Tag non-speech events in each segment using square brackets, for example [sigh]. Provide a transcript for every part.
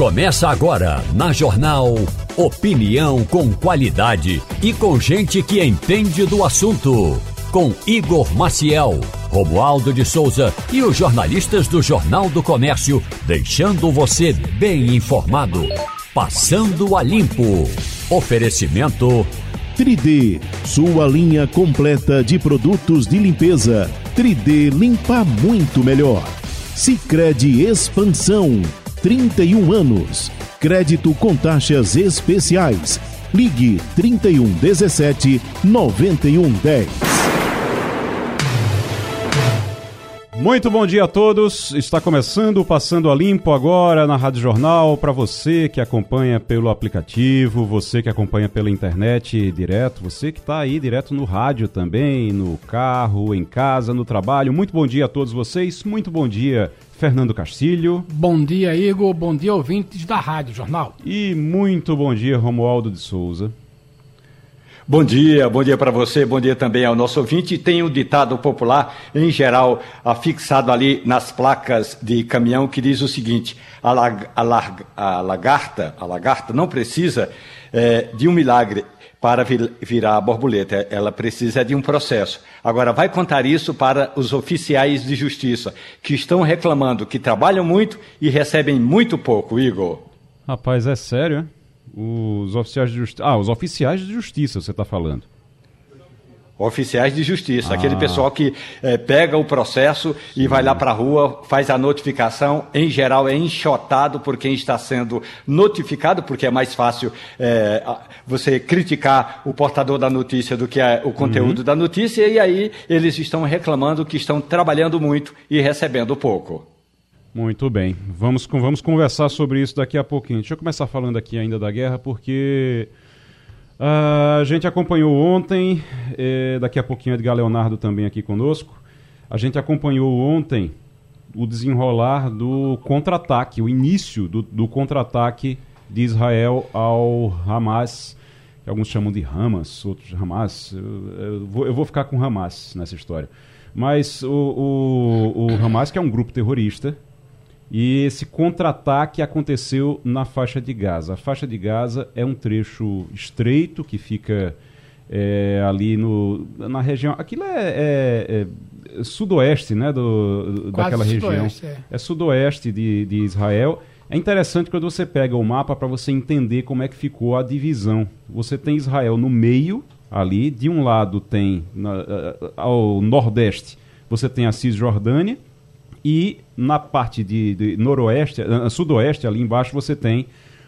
Começa agora na Jornal Opinião com qualidade e com gente que entende do assunto. Com Igor Maciel, Romualdo de Souza e os jornalistas do Jornal do Comércio, deixando você bem informado. Passando a Limpo. Oferecimento 3D, sua linha completa de produtos de limpeza. 3D limpa muito melhor. Sicredi Expansão, 31 anos. Crédito com taxas especiais. Ligue 3117 9110. Muito bom dia a todos. Está começando Passando a Limpo agora na Rádio Jornal para você que acompanha pelo aplicativo, você que acompanha pela internet direto, você que está aí direto no rádio também, no carro, em casa, no trabalho. Muito bom dia a todos vocês. Muito bom dia, Fernando Castilho. Bom dia, Igor. Bom dia, ouvintes da Rádio Jornal. E muito bom dia, Romualdo de Souza. Bom dia, bom dia para você, bom dia também ao nosso ouvinte. Tem um ditado popular, em geral, afixado ali nas placas de caminhão, que diz o seguinte: a, lag, a, lag, a lagarta, a lagarta não precisa é, de um milagre para vir, virar a borboleta, ela precisa de um processo. Agora, vai contar isso para os oficiais de justiça, que estão reclamando que trabalham muito e recebem muito pouco, Igor. Rapaz, é sério, hein? Os oficiais de justiça. Ah, os oficiais de justiça, você está falando. Oficiais de justiça, ah. aquele pessoal que é, pega o processo Sim. e vai lá para a rua, faz a notificação. Em geral, é enxotado por quem está sendo notificado, porque é mais fácil é, você criticar o portador da notícia do que a, o conteúdo uhum. da notícia. E aí eles estão reclamando que estão trabalhando muito e recebendo pouco. Muito bem. Vamos, vamos conversar sobre isso daqui a pouquinho. Deixa eu começar falando aqui ainda da guerra, porque uh, a gente acompanhou ontem, eh, daqui a pouquinho Edgar Leonardo também aqui conosco. A gente acompanhou ontem o desenrolar do contra-ataque, o início do, do contra-ataque de Israel ao Hamas, que alguns chamam de Hamas, outros Hamas. Eu, eu, vou, eu vou ficar com Hamas nessa história. Mas o, o, o Hamas, que é um grupo terrorista, e esse contra-ataque aconteceu na faixa de Gaza. A faixa de Gaza é um trecho estreito que fica é, ali no, na região. Aquilo é, é, é sudoeste né, do, daquela região. É. é sudoeste de, de Israel. É interessante quando você pega o mapa para você entender como é que ficou a divisão. Você tem Israel no meio, ali. De um lado tem, na, ao nordeste, você tem a Cisjordânia e na parte de, de noroeste, uh, sudoeste, ali embaixo, você tem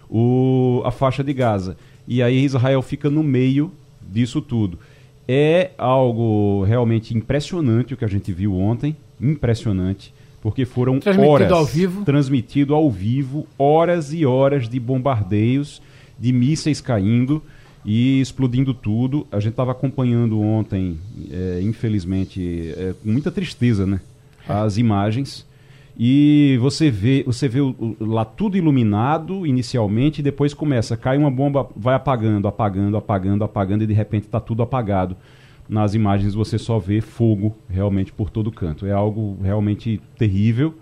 o, a faixa de Gaza. E aí Israel fica no meio disso tudo. É algo realmente impressionante o que a gente viu ontem, impressionante, porque foram transmitido horas ao vivo. transmitido ao vivo, horas e horas de bombardeios, de mísseis caindo e explodindo tudo. A gente estava acompanhando ontem, é, infelizmente, é, com muita tristeza, né? as imagens e você vê, você vê o, o, lá tudo iluminado inicialmente e depois começa, cai uma bomba, vai apagando, apagando, apagando, apagando e de repente está tudo apagado. Nas imagens você só vê fogo realmente por todo canto. É algo realmente terrível.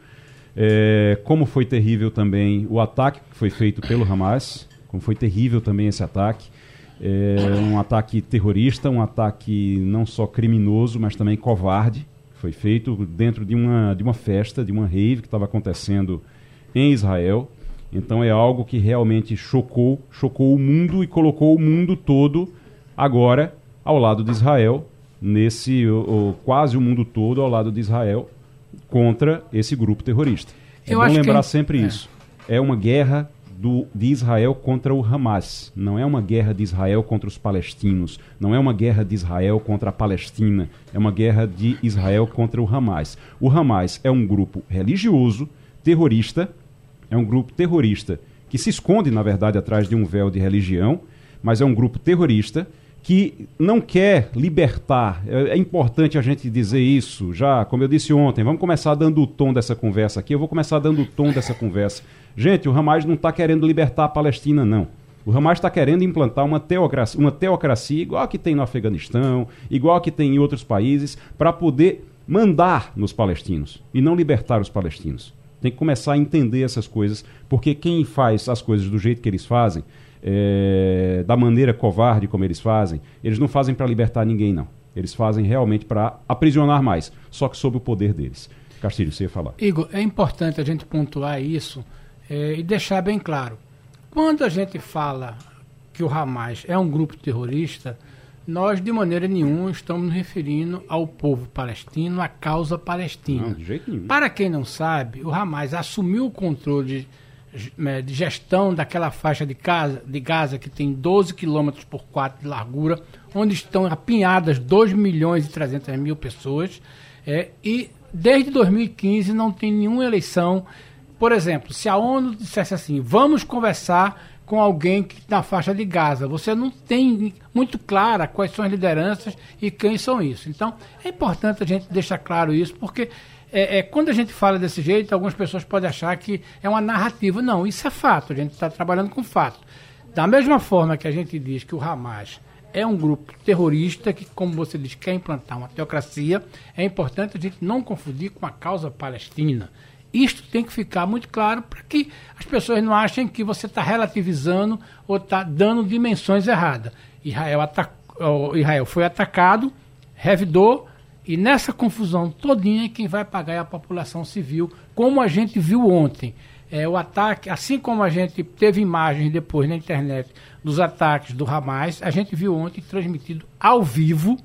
É, como foi terrível também o ataque que foi feito pelo Hamas, como foi terrível também esse ataque. É um ataque terrorista, um ataque não só criminoso, mas também covarde. Foi feito dentro de uma, de uma festa, de uma rave que estava acontecendo em Israel. Então é algo que realmente chocou, chocou o mundo e colocou o mundo todo agora ao lado de Israel, nesse o, o, quase o mundo todo ao lado de Israel contra esse grupo terrorista. É Eu bom lembrar que... sempre é. isso. É uma guerra do, de Israel contra o Hamas. Não é uma guerra de Israel contra os palestinos. Não é uma guerra de Israel contra a Palestina. É uma guerra de Israel contra o Hamas. O Hamas é um grupo religioso, terrorista, é um grupo terrorista que se esconde, na verdade, atrás de um véu de religião, mas é um grupo terrorista que não quer libertar. É, é, importante a gente dizer isso já, como eu disse ontem. Vamos começar dando o tom dessa conversa aqui. Eu vou começar dando o tom dessa conversa. Gente, o Hamas não está querendo libertar a Palestina, não. O Hamas está querendo implantar uma teocracia, uma teocracia igual a que tem no Afeganistão, igual a que tem em outros países, para poder mandar nos palestinos e não libertar os palestinos. Tem que começar a entender essas coisas, porque quem faz as coisas do jeito que eles fazem, é, da maneira covarde como eles fazem, eles não fazem para libertar ninguém, não. Eles fazem realmente para aprisionar mais, só que sob o poder deles. Castilho, você ia falar. Igor, é importante a gente pontuar isso é, e deixar bem claro. Quando a gente fala que o Hamas é um grupo terrorista, nós de maneira nenhuma estamos nos referindo ao povo palestino, à causa palestina. Não, de jeito nenhum. Para quem não sabe, o Hamas assumiu o controle de, de gestão daquela faixa de, casa, de Gaza que tem 12 quilômetros por 4 de largura, onde estão apinhadas 2 milhões e 300 mil pessoas, é, e desde 2015 não tem nenhuma eleição. Por exemplo, se a ONU dissesse assim, vamos conversar com alguém que na faixa de Gaza, você não tem muito clara quais são as lideranças e quem são isso. Então, é importante a gente deixar claro isso, porque é, é, quando a gente fala desse jeito, algumas pessoas podem achar que é uma narrativa. Não, isso é fato, a gente está trabalhando com fato. Da mesma forma que a gente diz que o Hamas é um grupo terrorista que, como você diz, quer implantar uma teocracia, é importante a gente não confundir com a causa palestina. Isto tem que ficar muito claro para que as pessoas não achem que você está relativizando ou está dando dimensões erradas. Israel, Israel foi atacado, revidou, e nessa confusão todinha quem vai pagar é a população civil, como a gente viu ontem. É, o ataque, assim como a gente teve imagens depois na internet dos ataques do Hamas, a gente viu ontem transmitido ao vivo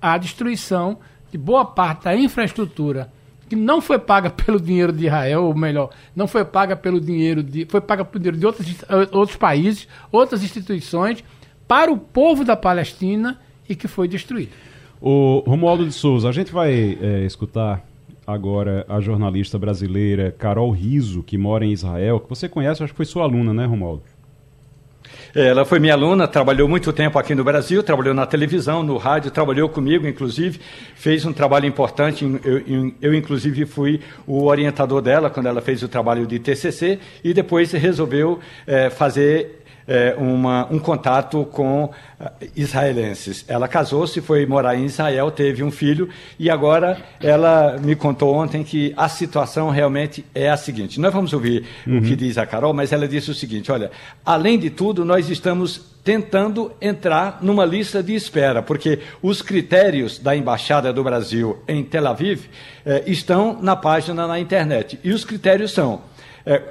a destruição de boa parte da infraestrutura que não foi paga [laughs] pelo dinheiro de Israel, ou melhor, não foi paga pelo dinheiro de. foi paga pelo dinheiro de outros, outros países, outras instituições, para o povo da Palestina e que foi destruído. O Romualdo de Souza, a gente vai é, escutar agora a jornalista brasileira Carol Riso, que mora em Israel, que você conhece, acho que foi sua aluna, né, Romualdo? Ela foi minha aluna, trabalhou muito tempo aqui no Brasil, trabalhou na televisão, no rádio, trabalhou comigo, inclusive, fez um trabalho importante. Eu, eu, inclusive, fui o orientador dela quando ela fez o trabalho de TCC e depois resolveu é, fazer é, uma, um contato com ah, israelenses. Ela casou-se, foi morar em Israel, teve um filho e agora ela me contou ontem que a situação realmente é a seguinte. Nós vamos ouvir uhum. o que diz a Carol, mas ela disse o seguinte: olha, além de tudo, nós estamos tentando entrar numa lista de espera, porque os critérios da Embaixada do Brasil em Tel Aviv eh, estão na página na internet. E os critérios são é,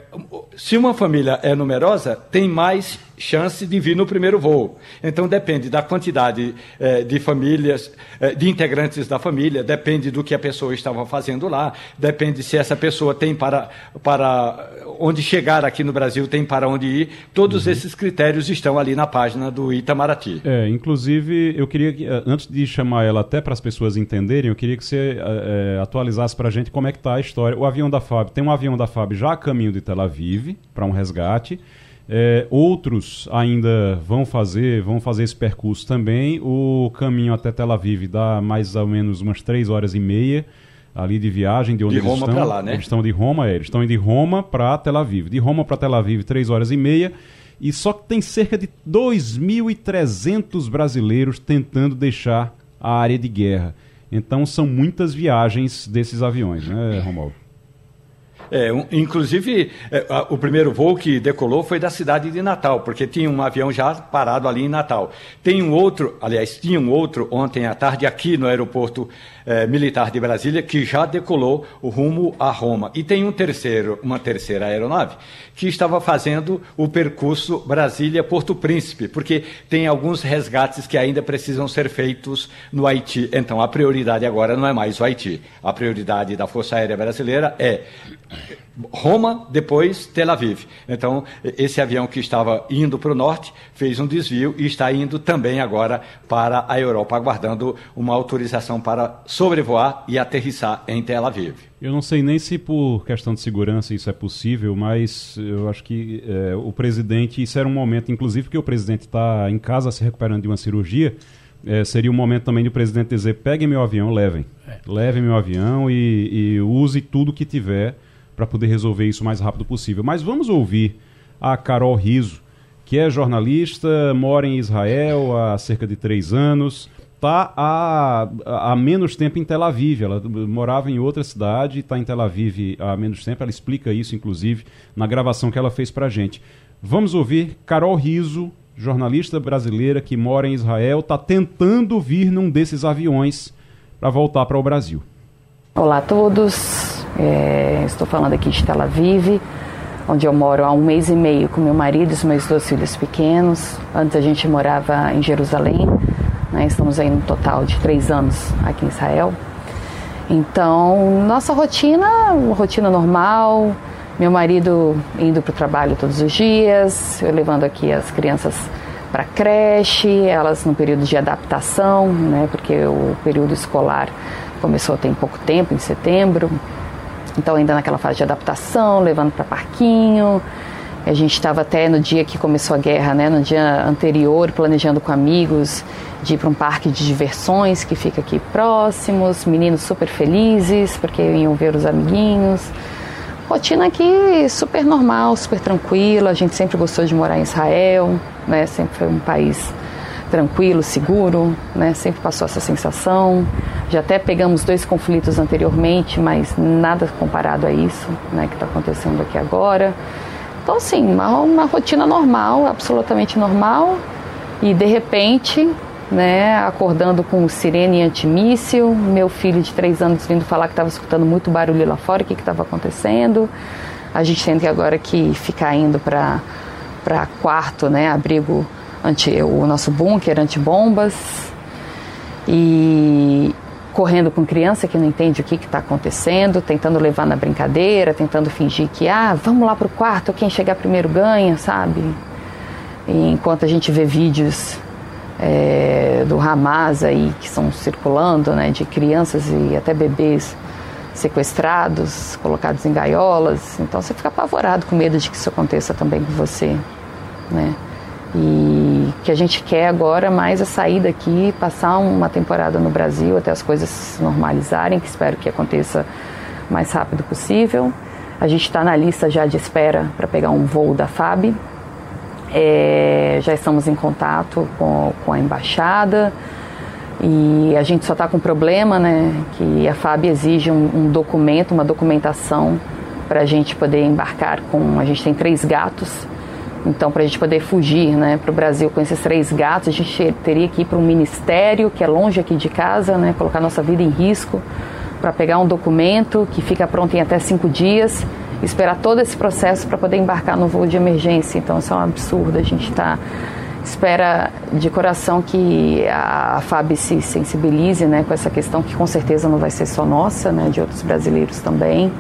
se uma família é numerosa, tem mais chance de vir no primeiro voo. Então depende da quantidade é, de famílias, é, de integrantes da família, depende do que a pessoa estava fazendo lá, depende se essa pessoa tem para, para onde chegar aqui no Brasil, tem para onde ir. Todos uhum. esses critérios estão ali na página do Itamaraty. É, inclusive, eu queria que, é, antes de chamar ela até para as pessoas entenderem, eu queria que você é, atualizasse para a gente como é que está a história. O avião da FAB, tem um avião da FAB já a caminho de Tel Aviv para um resgate. É, outros ainda vão fazer, vão fazer esse percurso também. O caminho até Tel Aviv dá mais ou menos umas três horas e meia ali de viagem, de onde de eles Roma estão. Lá, né? Eles estão de Roma, é, eles estão de Roma para Tel Aviv. De Roma para Tel Aviv, três horas e meia. E só que tem cerca de 2.300 brasileiros tentando deixar a área de guerra. Então são muitas viagens desses aviões, né, Romualdo? É, um, inclusive, é, a, o primeiro voo que decolou foi da cidade de Natal, porque tinha um avião já parado ali em Natal. Tem um outro, aliás, tinha um outro ontem à tarde aqui no aeroporto é, militar de Brasília que já decolou rumo a Roma. E tem um terceiro, uma terceira aeronave que estava fazendo o percurso Brasília-Porto Príncipe, porque tem alguns resgates que ainda precisam ser feitos no Haiti. Então, a prioridade agora não é mais o Haiti. A prioridade da Força Aérea Brasileira é Roma, depois Tel Aviv. Então, esse avião que estava indo para o norte fez um desvio e está indo também agora para a Europa, aguardando uma autorização para sobrevoar e aterrissar em Tel Aviv. Eu não sei nem se por questão de segurança isso é possível, mas eu acho que é, o presidente, isso era um momento, inclusive, que o presidente está em casa se recuperando de uma cirurgia. É, seria um momento também do presidente dizer: peguem meu avião, levem. É. Levem meu avião e, e use tudo que tiver para poder resolver isso o mais rápido possível. Mas vamos ouvir a Carol Riso, que é jornalista, mora em Israel há cerca de três anos, está há, há menos tempo em Tel Aviv. Ela morava em outra cidade, está em Tel Aviv há menos tempo. Ela explica isso, inclusive, na gravação que ela fez para gente. Vamos ouvir Carol Riso, jornalista brasileira que mora em Israel, está tentando vir num desses aviões para voltar para o Brasil. Olá a todos, é, estou falando aqui de Tel Aviv, onde eu moro há um mês e meio com meu marido e os meus dois filhos pequenos. Antes a gente morava em Jerusalém, né, estamos aí no total de três anos aqui em Israel. Então, nossa rotina, rotina normal, meu marido indo para o trabalho todos os dias, eu levando aqui as crianças para creche, elas no período de adaptação, né, porque o período escolar começou tem pouco tempo, em setembro. Então ainda naquela fase de adaptação, levando para parquinho. A gente estava até no dia que começou a guerra, né, no dia anterior, planejando com amigos de ir para um parque de diversões que fica aqui próximos, meninos super felizes porque iam ver os amiguinhos. Rotina aqui super normal, super tranquila. A gente sempre gostou de morar em Israel, né? Sempre foi um país tranquilo, seguro, né? Sempre passou essa sensação. Já até pegamos dois conflitos anteriormente, mas nada comparado a isso, né? Que está acontecendo aqui agora. Então, assim, uma, uma rotina normal, absolutamente normal. E de repente, né, acordando com sirene antimíssil, meu filho de três anos vindo falar que estava escutando muito barulho lá fora, o que estava acontecendo. A gente que agora que ficar indo para para quarto, né, abrigo anti, o nosso bunker antibombas e correndo com criança que não entende o que está acontecendo, tentando levar na brincadeira, tentando fingir que ah, vamos lá para o quarto, quem chegar primeiro ganha, sabe? E enquanto a gente vê vídeos é, do Hamas aí que estão circulando, né, de crianças e até bebês sequestrados, colocados em gaiolas. Então você fica apavorado com medo de que isso aconteça também com você, né? E que a gente quer agora mais a sair daqui, passar uma temporada no Brasil até as coisas se normalizarem, que espero que aconteça o mais rápido possível. A gente está na lista já de espera para pegar um voo da FAB, é, já estamos em contato com, com a embaixada e a gente só está com um problema, né? Que a FAB exige um, um documento, uma documentação para a gente poder embarcar com. A gente tem três gatos, então para a gente poder fugir, né, para o Brasil com esses três gatos, a gente teria que ir para um ministério que é longe aqui de casa, né? Colocar nossa vida em risco para pegar um documento que fica pronto em até cinco dias esperar todo esse processo para poder embarcar no voo de emergência. Então isso é um absurdo. A gente está espera de coração que a FAB se sensibilize né, com essa questão que com certeza não vai ser só nossa, né, de outros brasileiros também,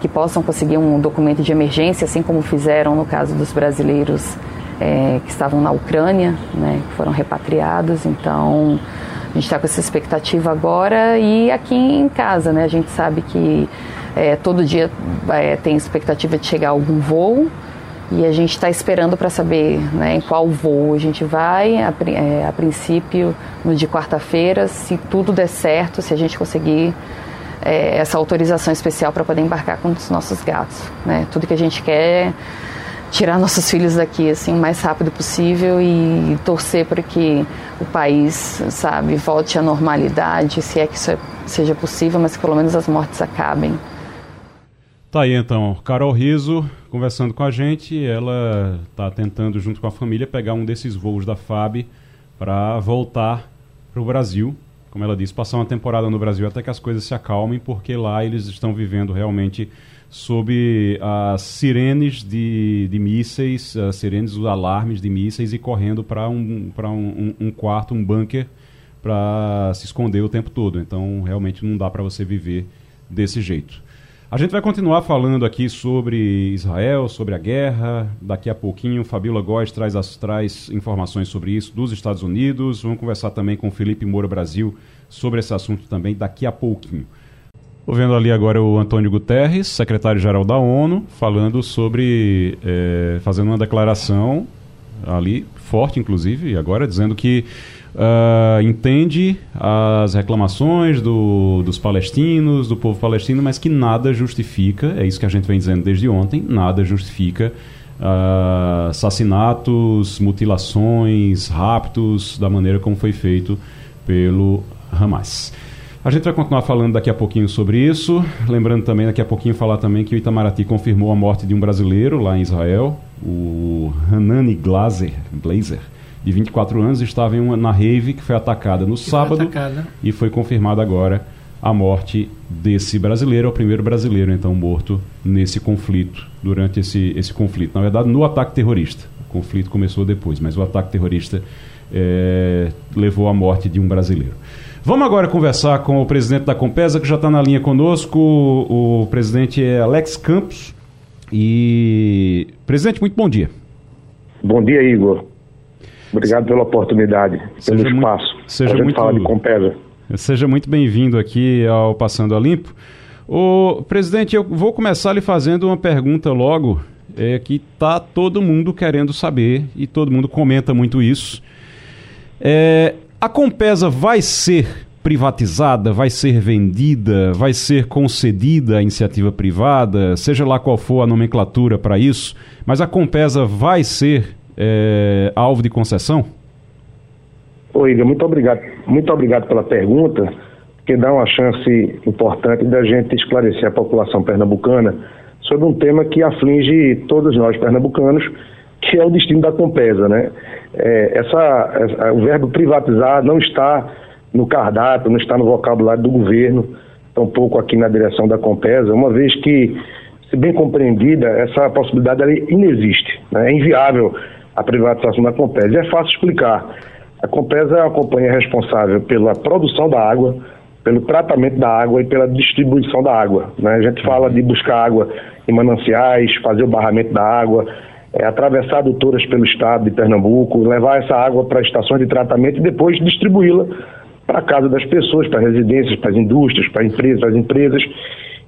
que possam conseguir um documento de emergência, assim como fizeram no caso dos brasileiros é, que estavam na Ucrânia, né, que foram repatriados. Então a gente está com essa expectativa agora e aqui em casa, né, a gente sabe que é, todo dia é, tem expectativa de chegar algum voo e a gente está esperando para saber né, em qual voo a gente vai. A, é, a princípio, no de quarta-feira, se tudo der certo, se a gente conseguir é, essa autorização especial para poder embarcar com os nossos gatos. Né? Tudo que a gente quer é tirar [laughs] nossos filhos daqui assim o mais rápido possível e torcer para que o país, sabe, volte à normalidade, se é que isso seja possível, mas que pelo menos as mortes acabem. Tá aí então, Carol Riso conversando com a gente. Ela está tentando, junto com a família, pegar um desses voos da FAB para voltar para o Brasil. Como ela disse, passar uma temporada no Brasil até que as coisas se acalmem, porque lá eles estão vivendo realmente sob as sirenes de, de mísseis, as sirenes, os alarmes de mísseis e correndo para um, um, um quarto, um bunker, para se esconder o tempo todo. Então, realmente não dá para você viver desse jeito. A gente vai continuar falando aqui sobre Israel, sobre a guerra. Daqui a pouquinho, Fabiola Góes traz, traz informações sobre isso dos Estados Unidos. Vamos conversar também com Felipe Moura Brasil sobre esse assunto também daqui a pouquinho. Estou vendo ali agora o Antônio Guterres, secretário-geral da ONU, falando sobre. É, fazendo uma declaração ali, forte inclusive, agora, dizendo que uh, entende as reclamações do, dos palestinos, do povo palestino, mas que nada justifica, é isso que a gente vem dizendo desde ontem, nada justifica uh, assassinatos, mutilações, raptos, da maneira como foi feito pelo Hamas. A gente vai continuar falando daqui a pouquinho sobre isso. Lembrando também, daqui a pouquinho, falar também que o Itamaraty confirmou a morte de um brasileiro lá em Israel, o Hanani Glazer, Glazer de 24 anos, estava em uma, na rave que foi atacada no que sábado atacada. e foi confirmada agora a morte desse brasileiro, é o primeiro brasileiro então morto nesse conflito, durante esse, esse conflito. Na verdade, no ataque terrorista. O conflito começou depois, mas o ataque terrorista é, levou à morte de um brasileiro. Vamos agora conversar com o presidente da Compesa, que já está na linha conosco. O, o presidente é Alex Campos. E. Presidente, muito bom dia. Bom dia, Igor. Obrigado pela oportunidade, pelo seja espaço. Muito, seja muito, falar de Compesa. Seja muito bem-vindo aqui ao Passando a Limpo. O presidente, eu vou começar lhe fazendo uma pergunta logo, é, que está todo mundo querendo saber e todo mundo comenta muito isso. É, a Compesa vai ser privatizada, vai ser vendida, vai ser concedida à iniciativa privada, seja lá qual for a nomenclatura para isso, mas a Compesa vai ser é, alvo de concessão? Oi, Igor, muito obrigado. Muito obrigado pela pergunta, que dá uma chance importante da gente esclarecer a população pernambucana sobre um tema que aflige todos nós pernambucanos, que é o destino da Compesa, né? É, essa, essa, o verbo privatizar não está no cardápio, não está no vocabulário do governo, tampouco aqui na direção da Compesa, uma vez que, se bem compreendida, essa possibilidade ali inexiste, né? é inviável a privatização da Compesa. É fácil explicar. A Compesa é uma companhia responsável pela produção da água, pelo tratamento da água e pela distribuição da água. Né? A gente fala de buscar água em mananciais, fazer o barramento da água, é, atravessar adutoras pelo estado de Pernambuco, levar essa água para estações de tratamento e depois distribuí-la para a casa das pessoas, para residências, para as indústrias, para empresas, para as empresas.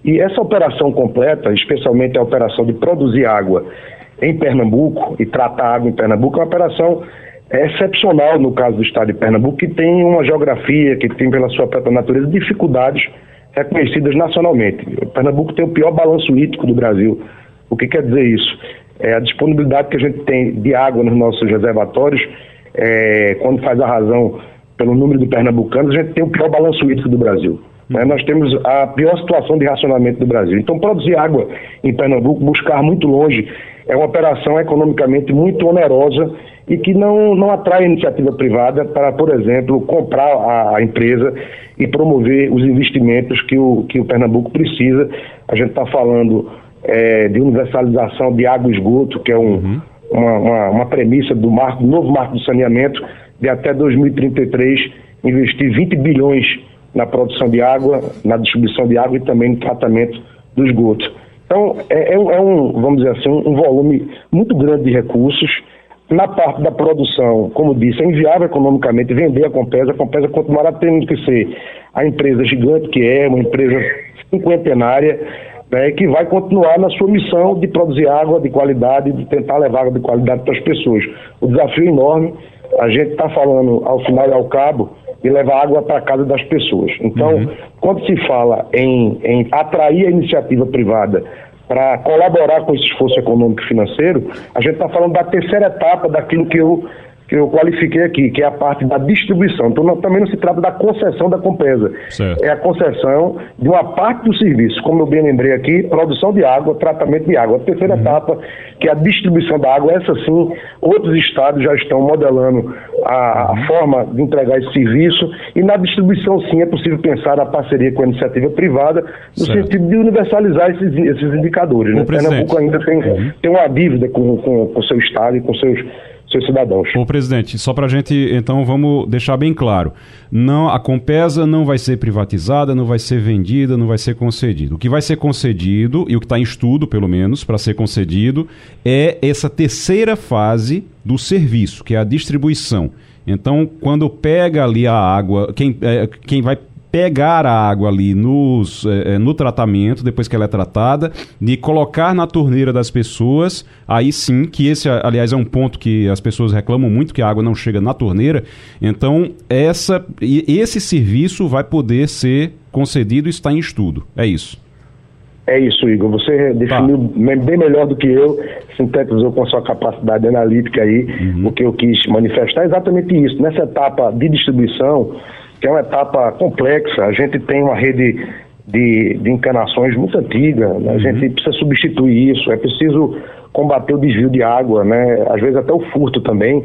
E essa operação completa, especialmente a operação de produzir água em Pernambuco e tratar água em Pernambuco, é uma operação excepcional no caso do estado de Pernambuco, que tem uma geografia, que tem pela sua própria natureza dificuldades reconhecidas nacionalmente. Pernambuco tem o pior balanço hídrico do Brasil. O que quer dizer isso? É a disponibilidade que a gente tem de água nos nossos reservatórios, é, quando faz a razão pelo número de pernambucanos, a gente tem o pior balanço hídrico do Brasil. Né? Nós temos a pior situação de racionamento do Brasil. Então, produzir água em Pernambuco, buscar muito longe, é uma operação economicamente muito onerosa e que não, não atrai iniciativa privada para, por exemplo, comprar a, a empresa e promover os investimentos que o, que o Pernambuco precisa. A gente está falando é, de universalização de água e esgoto, que é um, uhum. uma, uma, uma, premissa do, marco, do novo marco do saneamento, de até 2033 investir 20 bilhões na produção de água, na distribuição de água e também no tratamento do esgoto. Então, é, é, é um, vamos dizer assim, um volume muito grande de recursos na parte da produção, como disse, é inviável economicamente vender a Compesa. A Compesa continuará tendo que ser a empresa gigante que é, uma empresa cinquentenária, né, que vai continuar na sua missão de produzir água de qualidade, de tentar levar água de qualidade para as pessoas. O desafio é enorme, a gente está falando ao final e ao cabo de levar água para a casa das pessoas. Então, uhum. quando se fala em, em atrair a iniciativa privada para colaborar com esse esforço econômico e financeiro, a gente está falando da terceira etapa daquilo que eu que eu qualifiquei aqui, que é a parte da distribuição. Então, não, também não se trata da concessão da Compesa. Certo. É a concessão de uma parte do serviço, como eu bem lembrei aqui, produção de água, tratamento de água. A terceira uhum. etapa, que é a distribuição da água, essa sim, outros estados já estão modelando a, a uhum. forma de entregar esse serviço e na distribuição sim é possível pensar na parceria com a iniciativa privada no certo. sentido de universalizar esses, esses indicadores. Né? Pernambuco ainda tem, uhum. tem uma dívida com o com, com seu estado e com seus seus cidadãos. Ô presidente, só para a gente, então, vamos deixar bem claro. Não, a Compesa não vai ser privatizada, não vai ser vendida, não vai ser concedida. O que vai ser concedido, e o que está em estudo, pelo menos, para ser concedido, é essa terceira fase do serviço, que é a distribuição. Então, quando pega ali a água, quem, é, quem vai pegar a água ali nos, é, no tratamento, depois que ela é tratada, de colocar na torneira das pessoas, aí sim, que esse, aliás, é um ponto que as pessoas reclamam muito, que a água não chega na torneira. Então, essa, esse serviço vai poder ser concedido e está em estudo. É isso. É isso, Igor. Você definiu tá. bem melhor do que eu, sintetizou com a sua capacidade analítica aí uhum. o que eu quis manifestar. É exatamente isso. Nessa etapa de distribuição, que é uma etapa complexa. A gente tem uma rede de, de encanações muito antiga, né? a uhum. gente precisa substituir isso, é preciso combater o desvio de água, né? às vezes até o furto também,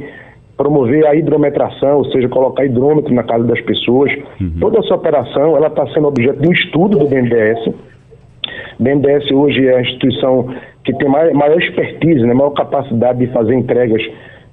promover a hidrometração, ou seja, colocar hidrômetro na casa das pessoas. Uhum. Toda essa operação ela está sendo objeto de um estudo do BNDES. O BNDES hoje é a instituição que tem maior, maior expertise, né? maior capacidade de fazer entregas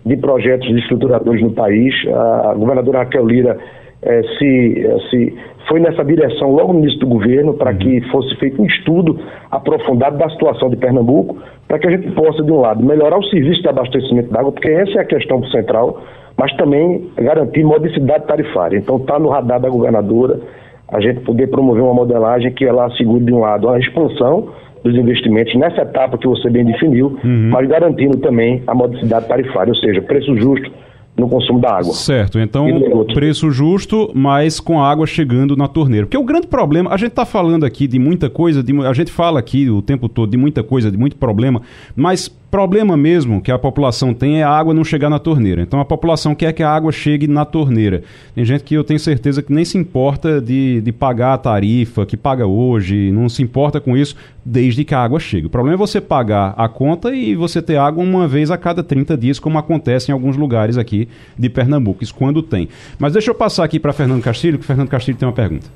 de projetos de estruturadores no país. A governadora Raquel Lira eh, se, eh, se foi nessa direção logo no início do governo para que fosse feito um estudo aprofundado da situação de Pernambuco, para que a gente possa, de um lado, melhorar o serviço de abastecimento d'água, porque essa é a questão central, mas também garantir modicidade tarifária. Então está no radar da governadora a gente poder promover uma modelagem que ela assegure, de um lado, a expansão dos investimentos nessa etapa que você bem definiu, uhum. mas garantindo também a modicidade tarifária, ou seja, preço justo no consumo da água. Certo, então preço justo, mas com a água chegando na torneira. Porque o grande problema, a gente está falando aqui de muita coisa, de, a gente fala aqui o tempo todo de muita coisa, de muito problema, mas problema mesmo que a população tem é a água não chegar na torneira. Então a população quer que a água chegue na torneira. Tem gente que eu tenho certeza que nem se importa de, de pagar a tarifa, que paga hoje, não se importa com isso, desde que a água chegue. O problema é você pagar a conta e você ter água uma vez a cada 30 dias, como acontece em alguns lugares aqui de Pernambuco. Isso quando tem. Mas deixa eu passar aqui para Fernando Castilho, que Fernando Castilho tem uma pergunta.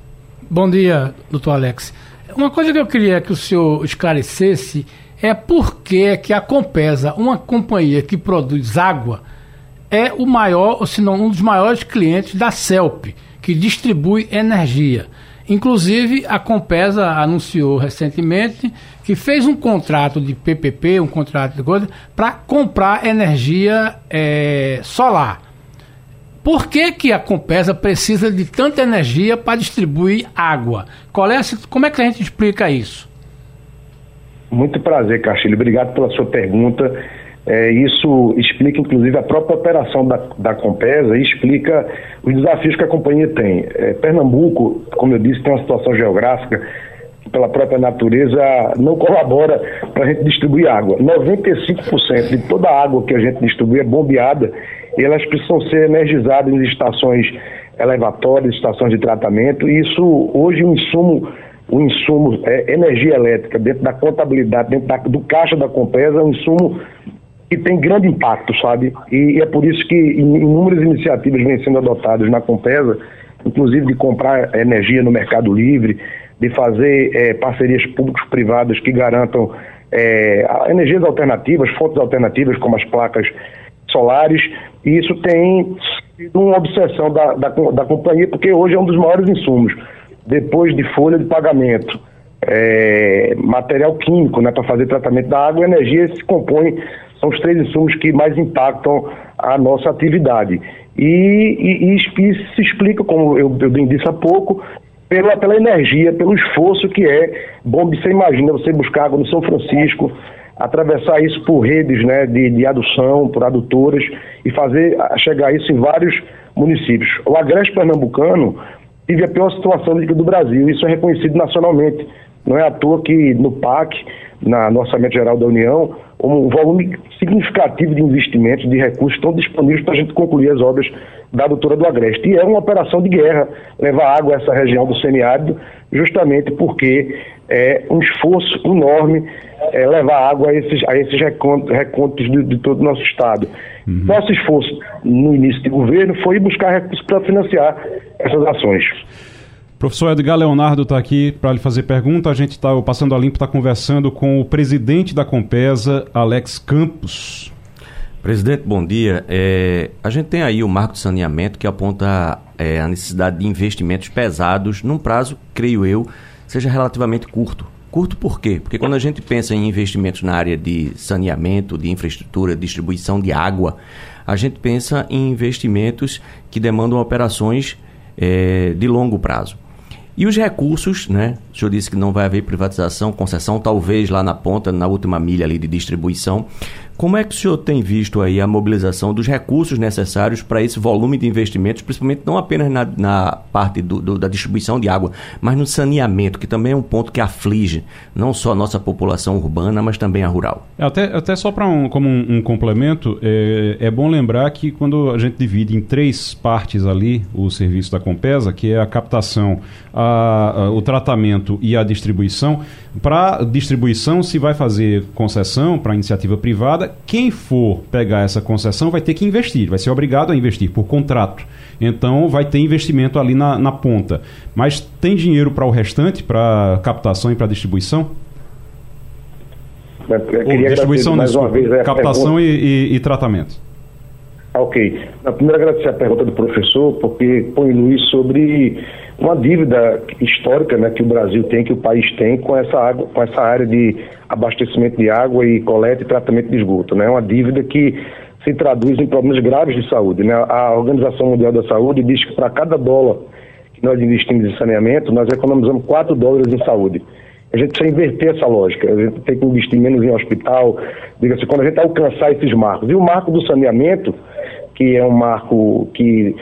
Bom dia, doutor Alex. Uma coisa que eu queria que o senhor esclarecesse é por que, que a Compesa, uma companhia que produz água, é o maior, ou se não um dos maiores clientes da CELP, que distribui energia. Inclusive, a Compesa anunciou recentemente que fez um contrato de PPP, um contrato de coisa, para comprar energia é, solar. Por que, que a Compesa precisa de tanta energia para distribuir água? É, como é que a gente explica isso? Muito prazer, Castilho. Obrigado pela sua pergunta. É, isso explica, inclusive, a própria operação da, da Compesa e explica os desafios que a companhia tem. É, Pernambuco, como eu disse, tem uma situação geográfica que, pela própria natureza, não colabora para a gente distribuir água. 95% de toda a água que a gente distribui é bombeada e elas precisam ser energizadas em estações elevatórias, estações de tratamento, e isso hoje um insumo o insumo é, energia elétrica dentro da contabilidade, dentro da, do caixa da Compesa, é um insumo que tem grande impacto, sabe? E, e é por isso que inúmeras iniciativas vêm sendo adotadas na Compesa, inclusive de comprar energia no Mercado Livre, de fazer é, parcerias públicos-privadas que garantam é, energias alternativas, fontes alternativas, como as placas solares, e isso tem sido uma obsessão da, da, da companhia, porque hoje é um dos maiores insumos depois de folha de pagamento, é, material químico né, para fazer tratamento da água energia se compõe, são os três insumos que mais impactam a nossa atividade. E, e, e se explica, como eu, eu bem disse há pouco, pela, pela energia, pelo esforço que é. Bom, você imagina você buscar água no São Francisco, atravessar isso por redes né, de, de adução, por adutoras, e fazer chegar isso em vários municípios. O Agreste Pernambucano vive a pior situação do Brasil. Isso é reconhecido nacionalmente. Não é à toa que no PAC, na, no Orçamento Geral da União, um volume significativo de investimentos, de recursos estão disponíveis para a gente concluir as obras da doutora do Agreste. E é uma operação de guerra levar água a essa região do semiárido, justamente porque é um esforço enorme é, levar água a esses, a esses de, de todo o nosso Estado. Uhum. Nosso esforço no início de governo foi buscar recursos para financiar essas ações. Professor Edgar Leonardo está aqui para lhe fazer pergunta. A gente está, Passando a Limpo, está conversando com o presidente da Compesa, Alex Campos. Presidente, bom dia. É, a gente tem aí o marco de saneamento que aponta é, a necessidade de investimentos pesados num prazo, creio eu, seja relativamente curto. Curto por quê? Porque quando a gente pensa em investimentos na área de saneamento, de infraestrutura, distribuição de água, a gente pensa em investimentos que demandam operações é, de longo prazo. E os recursos, né, O senhor disse que não vai haver privatização, concessão, talvez lá na ponta, na última milha ali de distribuição. Como é que o senhor tem visto aí a mobilização dos recursos necessários para esse volume de investimentos, principalmente não apenas na, na parte do, do, da distribuição de água, mas no saneamento, que também é um ponto que aflige não só a nossa população urbana, mas também a rural? É, até, até só para um, como um, um complemento, é, é, bom lembrar que quando a gente divide em três partes ali o serviço da Compesa, que é a captação, a, a, o tratamento e a distribuição, para distribuição se vai fazer concessão para iniciativa privada quem for pegar essa concessão vai ter que investir, vai ser obrigado a investir por contrato. Então vai ter investimento ali na, na ponta. Mas tem dinheiro para o restante, para captação e para distribuição? Ou distribuição, mais desculpa, uma vez, captação e, e, e tratamento. Ah, ok. Na primeira agradecer a pergunta do professor, porque põe luz sobre uma dívida histórica né, que o Brasil tem, que o país tem com essa, água, com essa área de abastecimento de água e coleta e tratamento de esgoto. É né? uma dívida que se traduz em problemas graves de saúde. Né? A Organização Mundial da Saúde diz que para cada dólar que nós investimos em saneamento, nós economizamos 4 dólares em saúde. A gente precisa inverter essa lógica. A gente tem que investir menos em hospital, diga-se, quando a gente alcançar esses marcos. E o marco do saneamento, que é um marco que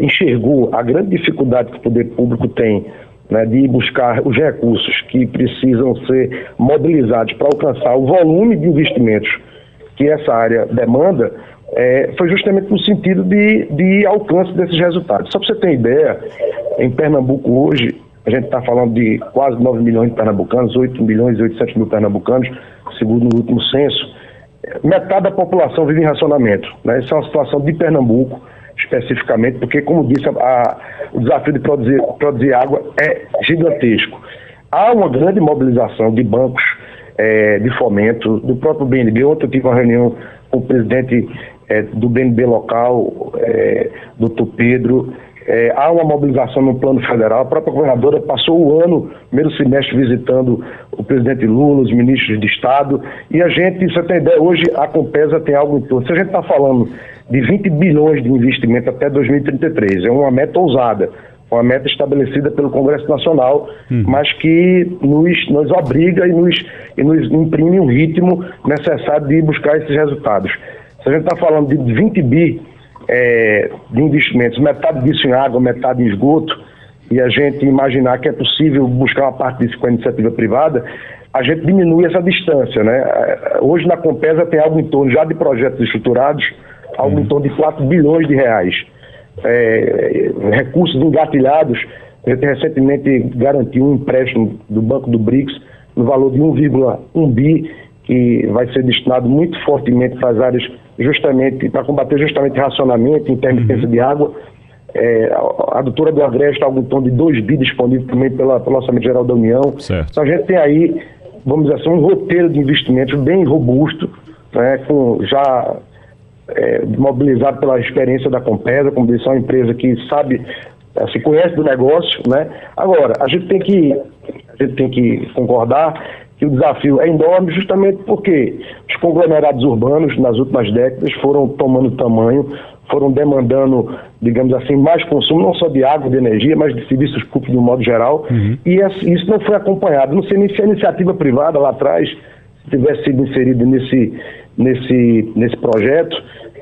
enxergou a grande dificuldade que o poder público tem né, de buscar os recursos que precisam ser mobilizados para alcançar o volume de investimentos que essa área demanda, é, foi justamente no sentido de, de alcance desses resultados. Só para você ter ideia, em Pernambuco hoje, a gente está falando de quase 9 milhões de pernambucanos, 8 milhões e 800 mil pernambucanos, segundo o último censo. Metade da população vive em racionamento. Né? Essa é uma situação de Pernambuco especificamente, porque, como disse, a, a, o desafio de produzir, produzir água é gigantesco. Há uma grande mobilização de bancos é, de fomento, do próprio BNB. Ontem eu tive uma reunião com o presidente é, do BNB local, é, doutor Pedro. É, há uma mobilização no plano federal. A própria governadora passou o ano, primeiro semestre, visitando o presidente Lula, os ministros de Estado. E a gente, você tem ideia, hoje a Compesa tem algo em torno. Se a gente está falando de 20 bilhões de investimento até 2033. É uma meta ousada, uma meta estabelecida pelo Congresso Nacional, uhum. mas que nos, nos obriga e nos, e nos imprime um ritmo necessário de buscar esses resultados. Se a gente está falando de 20 bi é, de investimentos, metade disso em água, metade em esgoto, e a gente imaginar que é possível buscar uma parte disso com a iniciativa privada, a gente diminui essa distância. Né? Hoje na Compesa tem algo em torno já de projetos estruturados, algo em torno de 4 bilhões de reais. É, recursos engatilhados, a gente recentemente garantiu um empréstimo do Banco do BRICS no valor de 1,1 bi, que vai ser destinado muito fortemente para as áreas justamente, para combater justamente racionamento, intermitência de água. É, a doutora do Agreste, algo em torno de 2 bi disponível também pela, pelo Orçamento Geral da União. Certo. Então a gente tem aí, vamos dizer assim, um roteiro de investimentos bem robusto, né, com já é, mobilizado pela experiência da Compesa, como disse, é uma empresa que sabe, é, se conhece do negócio, né? Agora, a gente tem que, a gente tem que concordar que o desafio é enorme justamente porque os conglomerados urbanos nas últimas décadas foram tomando tamanho, foram demandando, digamos assim, mais consumo, não só de água, de energia, mas de serviços públicos de um modo geral, uhum. e isso não foi acompanhado. Não sei nem se a iniciativa privada lá atrás tivesse sido inserida nesse, nesse, nesse projeto,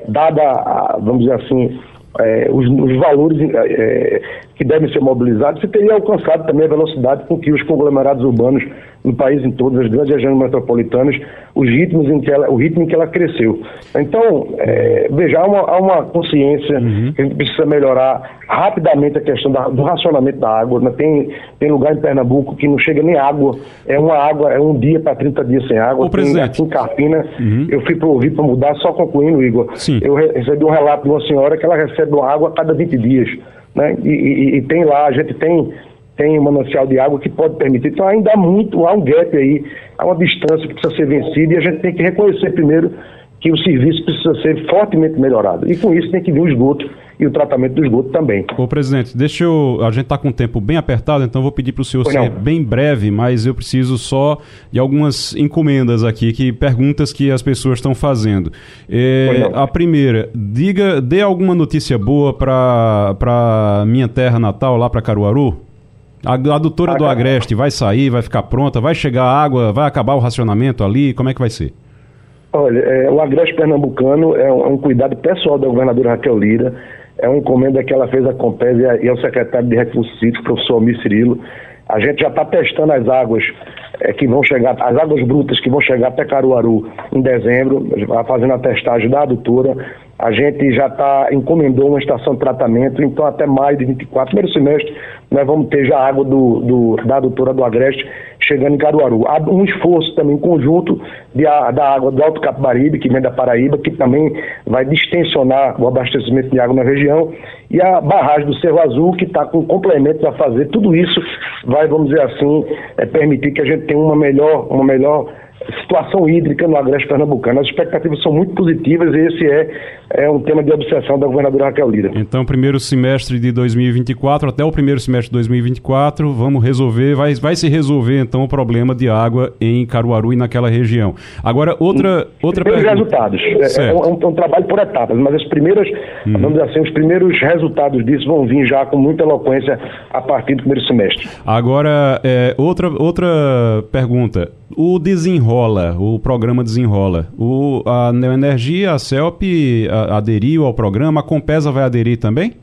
dada, vamos dizer assim, é, os, os, valores é, que devem ser mobilizados, você teria alcançado também a velocidade com que os conglomerados urbanos no país em todas as grandes regiões metropolitanas, os ritmos em que ela, o ritmo em que ela cresceu. Então, é, veja, há uma, há uma consciência uhum. que a gente precisa melhorar rapidamente a questão da, do racionamento da água. Né? Tem, tem lugar em Pernambuco que não chega nem água, é uma água, é um dia para 30 dias sem água. O presidente. Aqui em Carpina, uhum. eu fui para ouvir para mudar, só concluindo, Igor. Sim. Eu recebi um relato de uma senhora que ela recebe uma água a cada 20 dias. Né? E, e, e tem lá, a gente tem tem um manancial de água que pode permitir. Então ainda há muito, há um gap aí, há uma distância que precisa ser vencida e a gente tem que reconhecer primeiro que o serviço precisa ser fortemente melhorado. E com isso tem que vir o esgoto e o tratamento do esgoto também. Ô, presidente, deixa eu. A gente está com o tempo bem apertado, então vou pedir para o senhor ser bem breve, mas eu preciso só de algumas encomendas aqui, que perguntas que as pessoas estão fazendo. É, a primeira, diga, dê alguma notícia boa para minha terra natal, lá para Caruaru. A adutora do Agreste vai sair, vai ficar pronta, vai chegar água, vai acabar o racionamento ali, como é que vai ser? Olha, é, o Agreste Pernambucano é um, é um, cuidado pessoal da governadora Raquel Lira, é uma encomenda que ela fez à Compes e, ao secretário de Recursos Hídricos, professor Almir Cirilo. A gente já está testando as águas é, que vão chegar, as águas brutas que vão chegar até Caruaru em dezembro, fazendo a testagem da adutora. A gente já está encomendou uma estação de tratamento, então até maio de 24, primeiro semestre, nós vamos ter já água do, do, da adutora do Agreste chegando em Caruaru. Há um esforço também conjunto de, da água do Alto Capibaribe, que vem da Paraíba, que também vai distensionar o abastecimento de água na região, e a barragem do Cerro Azul, que está com complementos a fazer. Tudo isso vai, vamos dizer assim, é, permitir que a gente tenha uma melhor, uma melhor situação hídrica no Agreste Pernambucano. As expectativas são muito positivas e esse é, é um tema de obsessão da governadora Raquel Lira. Então, primeiro semestre de 2024 até o primeiro semestre de 2024, vamos resolver, vai, vai se resolver então o problema de água em Caruaru e naquela região. Agora, outra, outra pergunta. resultados. É, é, um, é, um, trabalho por etapas, mas as primeiras, uhum. vamos dizer assim, os primeiros resultados disso vão vir já com muita eloquência a partir do primeiro semestre. Agora, é, outra, outra pergunta. O Desenrola, o programa Desenrola, o, a Neoenergia, a CELP a, aderiu ao programa, a Compesa vai aderir também?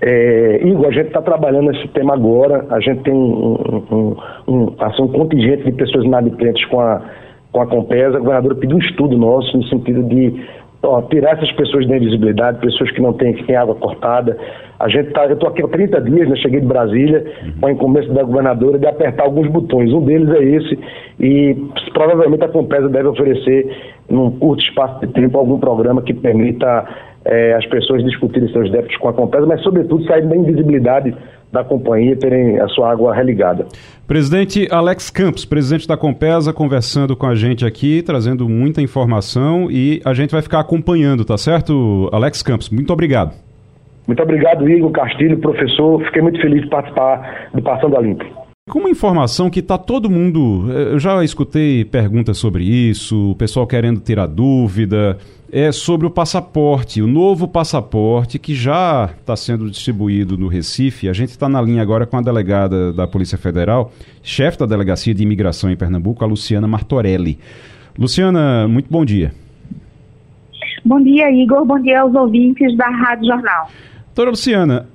É, Igor, a gente está trabalhando nesse tema agora, a gente tem um, um, um, assim, um contingente de pessoas inadimplentes com a, com a Compesa, a governadora pediu um estudo nosso no sentido de ó, tirar essas pessoas da invisibilidade, pessoas que não têm, que têm água cortada. A gente tá, eu estou aqui há 30 dias, né, cheguei de Brasília, com a incumbência da governadora de apertar alguns botões. Um deles é esse, e provavelmente a Compesa deve oferecer, num curto espaço de tempo, algum programa que permita é, as pessoas discutirem seus débitos com a Compesa, mas, sobretudo, sair da invisibilidade da companhia terem a sua água religada. Presidente Alex Campos, presidente da Compesa, conversando com a gente aqui, trazendo muita informação e a gente vai ficar acompanhando, tá certo, Alex Campos? Muito obrigado. Muito obrigado, Igor Castilho, professor. Fiquei muito feliz de participar do Passando a Limpo. Com uma informação que está todo mundo. Eh, eu já escutei perguntas sobre isso, o pessoal querendo tirar dúvida. É sobre o passaporte, o novo passaporte que já está sendo distribuído no Recife. A gente está na linha agora com a delegada da Polícia Federal, chefe da Delegacia de Imigração em Pernambuco, a Luciana Martorelli. Luciana, muito bom dia. Bom dia, Igor. Bom dia aos ouvintes da Rádio Jornal. Doutora Luciana,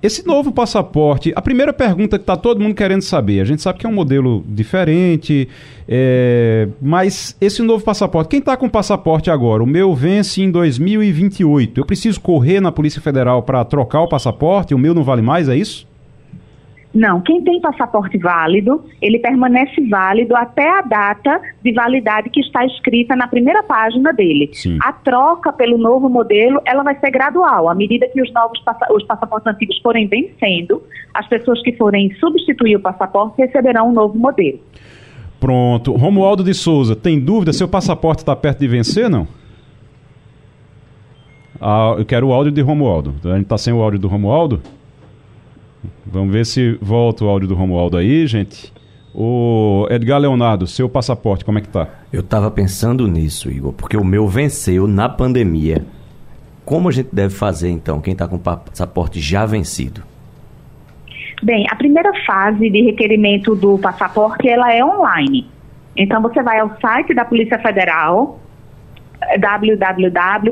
esse novo passaporte, a primeira pergunta que está todo mundo querendo saber, a gente sabe que é um modelo diferente, é, mas esse novo passaporte, quem está com passaporte agora? O meu vence em 2028. Eu preciso correr na Polícia Federal para trocar o passaporte? O meu não vale mais, é isso? Não, quem tem passaporte válido, ele permanece válido até a data de validade que está escrita na primeira página dele. Sim. A troca pelo novo modelo, ela vai ser gradual. À medida que os novos os passaportes antigos forem vencendo, as pessoas que forem substituir o passaporte receberão um novo modelo. Pronto. Romualdo de Souza, tem dúvida se o passaporte está perto de vencer, não? Ah, eu quero o áudio de Romualdo. A gente está sem o áudio do Romualdo? Vamos ver se volta o áudio do Romualdo aí, gente. O Edgar Leonardo, seu passaporte, como é que tá? Eu tava pensando nisso, Igor, porque o meu venceu na pandemia. Como a gente deve fazer então, quem está com o passaporte já vencido? Bem, a primeira fase de requerimento do passaporte, ela é online. Então você vai ao site da Polícia Federal, www.pf.gov.br,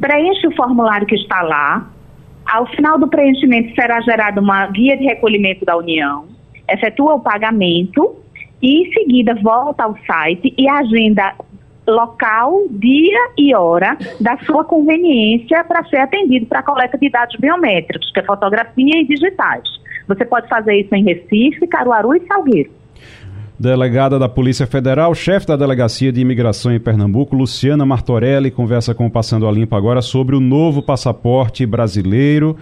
preenche o formulário que está lá, ao final do preenchimento será gerada uma guia de recolhimento da União, efetua o pagamento e em seguida volta ao site e agenda local, dia e hora da sua conveniência para ser atendido para a coleta de dados biométricos, que é fotografia e digitais. Você pode fazer isso em Recife, Caruaru e Salgueiro delegada da Polícia Federal, chefe da Delegacia de Imigração em Pernambuco, Luciana Martorelli, conversa com o Passando a Limpo agora sobre o novo passaporte brasileiro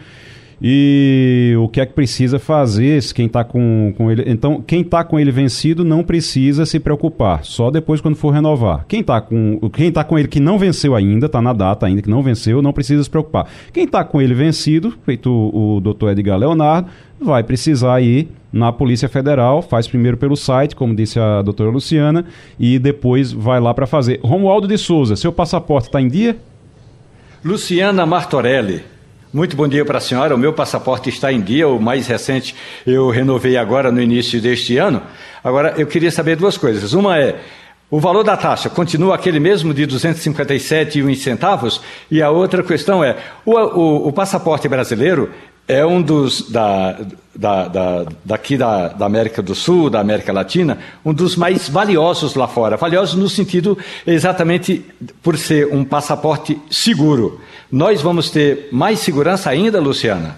e o que é que precisa fazer quem está com, com ele. Então, quem está com ele vencido não precisa se preocupar, só depois quando for renovar. Quem está com, quem tá com ele que não venceu ainda, está na data ainda que não venceu, não precisa se preocupar. Quem está com ele vencido, feito o, o doutor Edgar Leonardo, vai precisar ir na Polícia Federal, faz primeiro pelo site, como disse a doutora Luciana, e depois vai lá para fazer. Romualdo de Souza, seu passaporte está em dia? Luciana Martorelli, Muito bom dia para a senhora. O meu passaporte está em dia, o mais recente eu renovei agora no início deste ano. Agora, eu queria saber duas coisas. Uma é, o valor da taxa continua aquele mesmo de 257,1 centavos? E a outra questão é, o, o, o passaporte brasileiro é um dos da, da, da, daqui da, da, América do Sul, da América Latina, um dos mais valiosos lá fora. Valiosos no sentido exatamente por ser um passaporte seguro. Nós vamos ter mais segurança ainda, Luciana?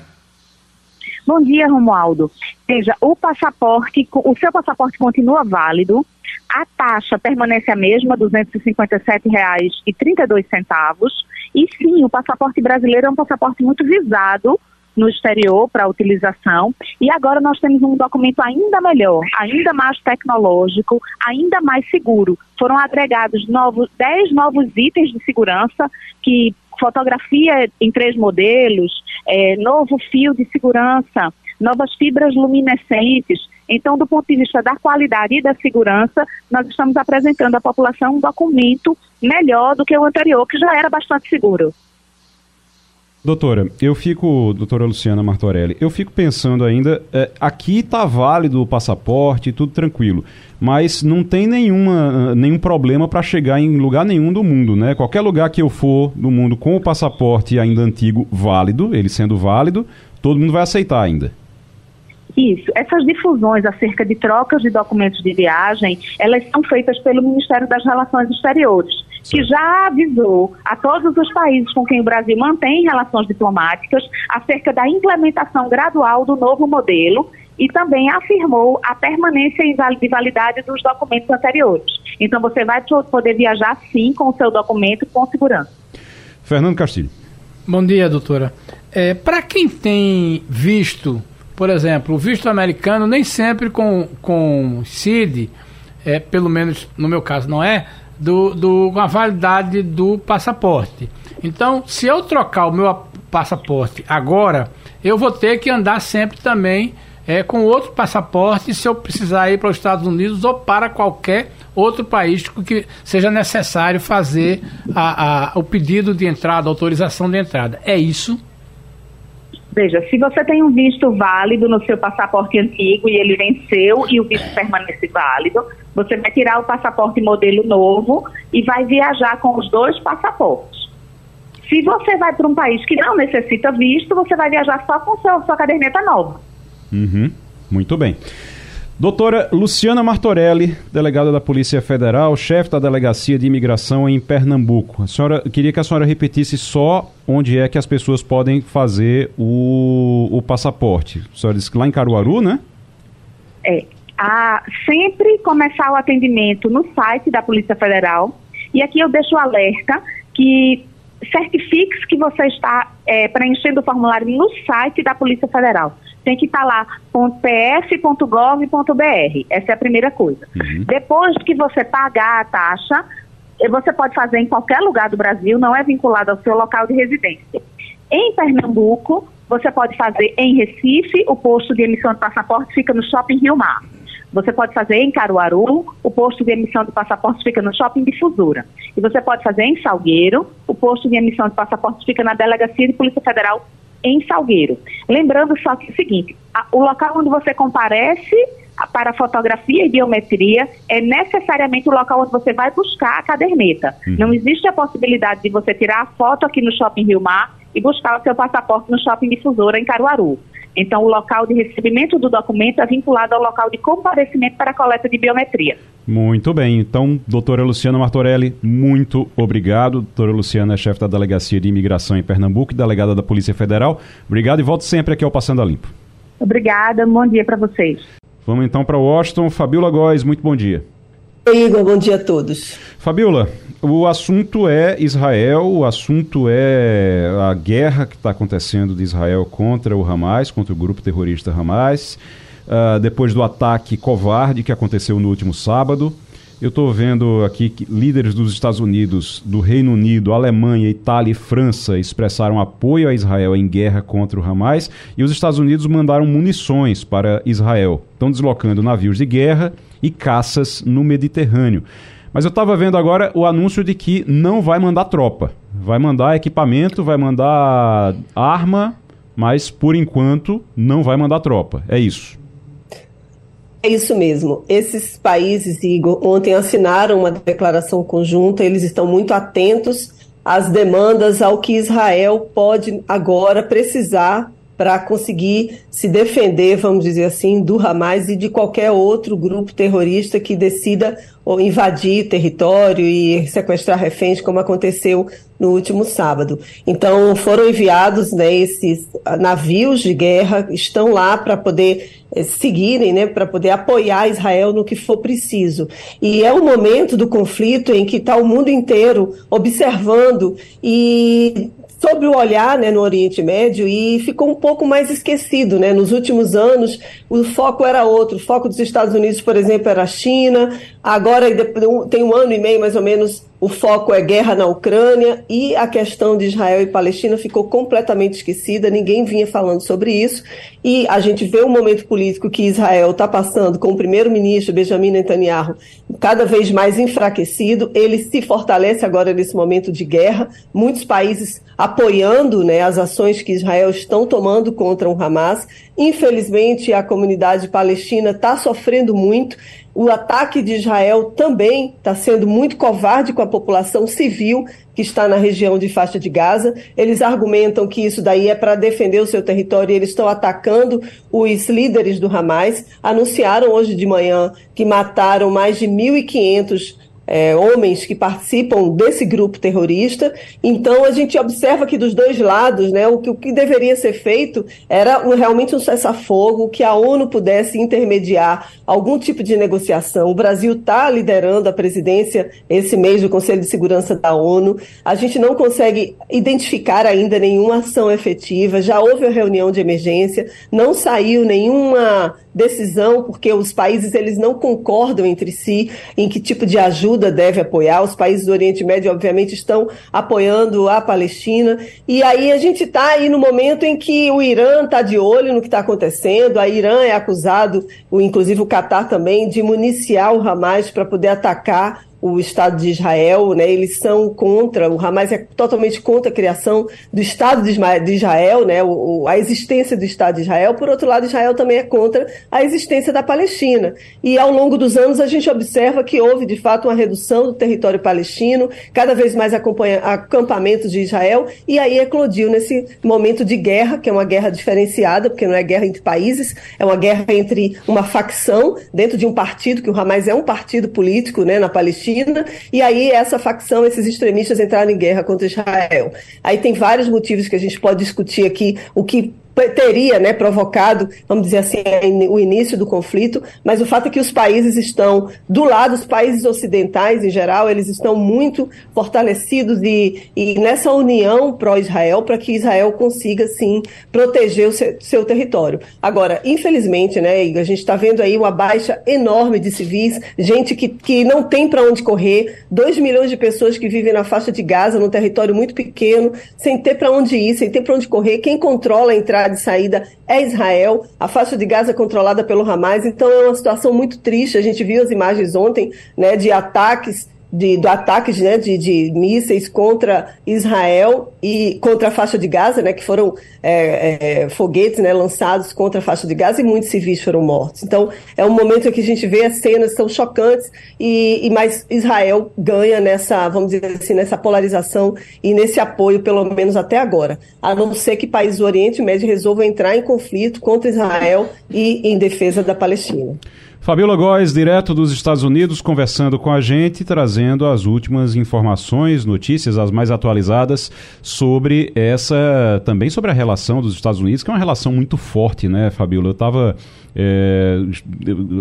Bom dia, Romualdo. Veja, o passaporte, o seu passaporte continua válido, a taxa permanece a mesma, R$ 257,32. E sim, o passaporte brasileiro é um passaporte muito visado no exterior para utilização. E agora nós temos um documento ainda melhor, ainda mais tecnológico, ainda mais seguro. Foram agregados novos, 10 novos itens de segurança que fotografia em três modelos, é, novo fio de segurança, novas fibras luminescentes. Então, do ponto de vista da qualidade e da segurança, nós estamos apresentando à população um documento melhor do que o anterior, que já era bastante seguro. Doutora, eu fico, doutora Luciana Martorelli, eu fico pensando ainda, é, aqui está válido o passaporte, tudo tranquilo, mas não tem nenhuma, nenhum problema para chegar em lugar nenhum do mundo, né? Qualquer lugar que eu for do mundo com o passaporte ainda antigo válido, ele sendo válido, todo mundo vai aceitar ainda. Isso. Essas difusões acerca de trocas de documentos de viagem, elas são feitas pelo Ministério das Relações Exteriores que já avisou a todos os países com quem o Brasil mantém relações diplomáticas acerca da implementação gradual do novo modelo e também afirmou a permanência de validade dos documentos anteriores. Então você vai poder viajar sim com o seu documento com segurança. Fernando Castilho. Bom dia, doutora. É, Para quem tem visto, por exemplo, o visto americano nem sempre com, com CID, é, pelo menos no meu caso não é, do, do, com a validade do passaporte. Então, se eu trocar o meu passaporte agora, eu vou ter que andar sempre também é, com outro passaporte se eu precisar ir para os Estados Unidos ou para qualquer outro país que seja necessário fazer a, a, o pedido de entrada, autorização de entrada. É isso? Veja, se você tem um visto válido no seu passaporte antigo e ele venceu e o visto permanece válido, você vai tirar o passaporte modelo novo e vai viajar com os dois passaportes. Se você vai para um país que não necessita visto, você vai viajar só com seu, sua caderneta nova. Uhum. Muito bem. Doutora Luciana Martorelli, delegada da Polícia Federal, chefe da Delegacia de Imigração em Pernambuco. A senhora, queria que a senhora repetisse só onde é que as pessoas podem fazer o, o passaporte. A senhora disse que lá em Caruaru, né? É. A, sempre começar o atendimento no site da Polícia Federal. E aqui eu deixo o alerta que certifique que você está é, preenchendo o formulário no site da Polícia Federal tem que estar lá .pf.gov.br. Essa é a primeira coisa. Uhum. Depois que você pagar a taxa, eh, você pode fazer em qualquer lugar do Brasil, não é vinculado ao seu local de residência. Em Pernambuco, você pode fazer em Recife, o posto de emissão de passaporte fica no Shopping Rio Mar. Você pode fazer em Caruaru, o posto de emissão de passaporte fica no Shopping Difusora. E você pode fazer em Salgueiro, o posto de emissão de passaporte fica na Delegacia de Polícia Federal em Salgueiro. Lembrando só que é o seguinte, a, o local onde você comparece para fotografia e biometria é necessariamente o local onde você vai buscar a caderneta. Uhum. Não existe a possibilidade de você tirar a foto aqui no Shopping Rio Mar e buscar o seu passaporte no Shopping Difusora em Caruaru. Então, o local de recebimento do documento é vinculado ao local de comparecimento para a coleta de biometria. Muito bem. Então, doutora Luciana Martorelli, muito obrigado. Doutora Luciana é chefe da Delegacia de Imigração em Pernambuco e delegada da Polícia Federal. Obrigado e volte sempre aqui ao Passando a Limpo. Obrigada, bom dia para vocês. Vamos então para Washington. Fabiola Góes, muito bom dia. Oi, Igor, bom dia a todos. Fabiola, o assunto é Israel, o assunto é a guerra que está acontecendo de Israel contra o Hamas, contra o grupo terrorista Hamas, uh, depois do ataque covarde que aconteceu no último sábado. Eu estou vendo aqui que líderes dos Estados Unidos, do Reino Unido, Alemanha, Itália e França expressaram apoio a Israel em guerra contra o Hamas e os Estados Unidos mandaram munições para Israel. Estão deslocando navios de guerra e caças no Mediterrâneo. Mas eu estava vendo agora o anúncio de que não vai mandar tropa. vai mandar equipamento, vai mandar arma, mas por enquanto não vai mandar tropa. É isso. É isso mesmo. Esses países, Igor, ontem assinaram uma declaração conjunta, eles estão muito atentos às demandas ao que Israel pode agora precisar para conseguir se defender, vamos dizer assim, do Hamas e de qualquer outro grupo terrorista que decida invadir território e sequestrar reféns, como aconteceu no último sábado. Então, foram enviados né, esses navios de guerra, estão lá para poder eh, seguirem, né, para poder apoiar Israel no que for preciso. E é o momento do conflito em que está o mundo inteiro observando e sobre o olhar né, no Oriente Médio e ficou um pouco mais esquecido. Né? Nos últimos anos, o foco era outro. O foco dos Estados Unidos, por exemplo, era a China. Agora, tem um ano e meio mais ou menos, o foco é guerra na Ucrânia e a questão de Israel e Palestina ficou completamente esquecida, ninguém vinha falando sobre isso. E a gente vê o momento político que Israel está passando com o primeiro-ministro Benjamin Netanyahu cada vez mais enfraquecido. Ele se fortalece agora nesse momento de guerra. Muitos países apoiando né, as ações que Israel estão tomando contra o Hamas. Infelizmente, a comunidade palestina está sofrendo muito. O ataque de Israel também está sendo muito covarde com a população civil que está na região de faixa de Gaza. Eles argumentam que isso daí é para defender o seu território e eles estão atacando os líderes do Hamas. Anunciaram hoje de manhã que mataram mais de 1.500 é, homens que participam desse grupo terrorista. Então, a gente observa que dos dois lados, né, o, que, o que deveria ser feito era um, realmente um cessar-fogo, que a ONU pudesse intermediar algum tipo de negociação. O Brasil está liderando a presidência esse mês do Conselho de Segurança da ONU. A gente não consegue identificar ainda nenhuma ação efetiva. Já houve a reunião de emergência, não saiu nenhuma decisão, porque os países eles não concordam entre si em que tipo de ajuda deve apoiar. Os países do Oriente Médio, obviamente, estão apoiando a Palestina. E aí a gente está aí no momento em que o Irã está de olho no que está acontecendo. A Irã é acusado, inclusive o Catar também, de municiar o Hamas para poder atacar o Estado de Israel, né? Eles são contra, o Hamas é totalmente contra a criação do Estado de Israel, né? O, a existência do Estado de Israel. Por outro lado, Israel também é contra a existência da Palestina. E ao longo dos anos a gente observa que houve de fato uma redução do território palestino, cada vez mais acampamentos de Israel, e aí eclodiu nesse momento de guerra, que é uma guerra diferenciada, porque não é guerra entre países, é uma guerra entre uma facção dentro de um partido, que o Hamas é um partido político, né, na Palestina Palestina, e aí essa facção, esses extremistas entraram em guerra contra Israel. Aí tem vários motivos que a gente pode discutir aqui, o que teria né, provocado, vamos dizer assim, o início do conflito, mas o fato é que os países estão do lado, os países ocidentais em geral, eles estão muito fortalecidos e, e nessa união pró-Israel para que Israel consiga, sim, proteger o seu, seu território. Agora, infelizmente, né, a gente está vendo aí uma baixa enorme de civis, gente que, que não tem para onde correr, 2 milhões de pessoas que vivem na faixa de Gaza, num território muito pequeno, sem ter para onde ir, sem ter para onde correr, quem controla a entrada entrada e saída é Israel, a faixa de Gaza é controlada pelo Hamas, então é uma situação muito triste. A gente viu as imagens ontem né, de ataques de, do ataques né, de, de mísseis contra Israel e contra a faixa de Gaza, né, que foram é, é, foguetes né, lançados contra a faixa de Gaza e muitos civis foram mortos. Então é um momento em que a gente vê as cenas tão chocantes e, e mais Israel ganha nessa, vamos dizer assim, nessa polarização e nesse apoio, pelo menos até agora. A não ser que países do Oriente Médio resolvam entrar em conflito contra Israel e em defesa da Palestina. Fabiola Góes, direto dos Estados Unidos, conversando com a gente, trazendo as últimas informações, notícias, as mais atualizadas sobre essa, também sobre a relação dos Estados Unidos, que é uma relação muito forte, né, Fabiola? Eu estava é,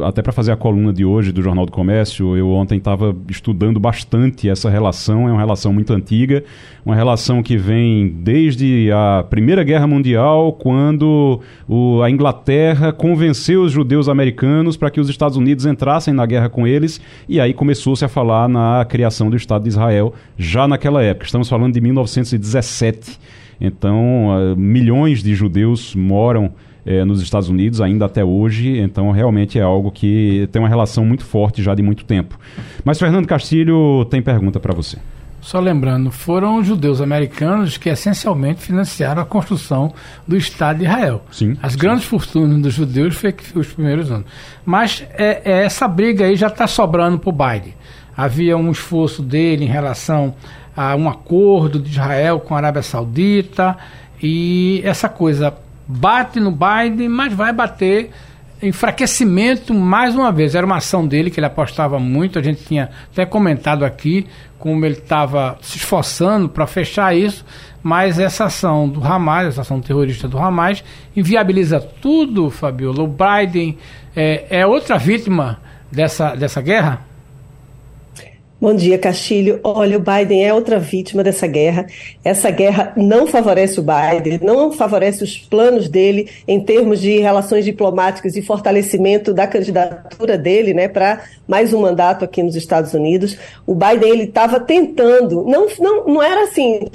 até para fazer a coluna de hoje do Jornal do Comércio, eu ontem estava estudando bastante essa relação. É uma relação muito antiga, uma relação que vem desde a Primeira Guerra Mundial, quando o, a Inglaterra convenceu os judeus americanos para que os Estados Unidos entrassem na guerra com eles, e aí começou-se a falar na criação do Estado de Israel já naquela época. Estamos falando de 1917. Então, uh, milhões de judeus moram é, nos Estados Unidos ainda até hoje, então realmente é algo que tem uma relação muito forte já de muito tempo. Mas Fernando Castilho tem pergunta para você. Só lembrando, foram os judeus americanos que essencialmente financiaram a construção do Estado de Israel. Sim, As sim. grandes fortunas dos judeus foi que os primeiros anos. Mas é, é, essa briga aí já está sobrando para o Biden. Havia um esforço dele em relação a um acordo de Israel com a Arábia Saudita e essa coisa bate no Biden, mas vai bater enfraquecimento mais uma vez. Era uma ação dele que ele apostava muito. A gente tinha até comentado aqui como ele estava se esforçando para fechar isso, mas essa ação do Hamas, essa ação terrorista do Hamas, inviabiliza tudo, Fabiola. O Biden é, é outra vítima dessa, dessa guerra? Bom dia, Castilho. Olha, o Biden é outra vítima dessa guerra. Essa guerra não favorece o Biden, não favorece os planos dele em termos de relações diplomáticas e fortalecimento da candidatura dele, né, para mais um mandato aqui nos Estados Unidos. O Biden ele estava tentando, não, não, não era assim.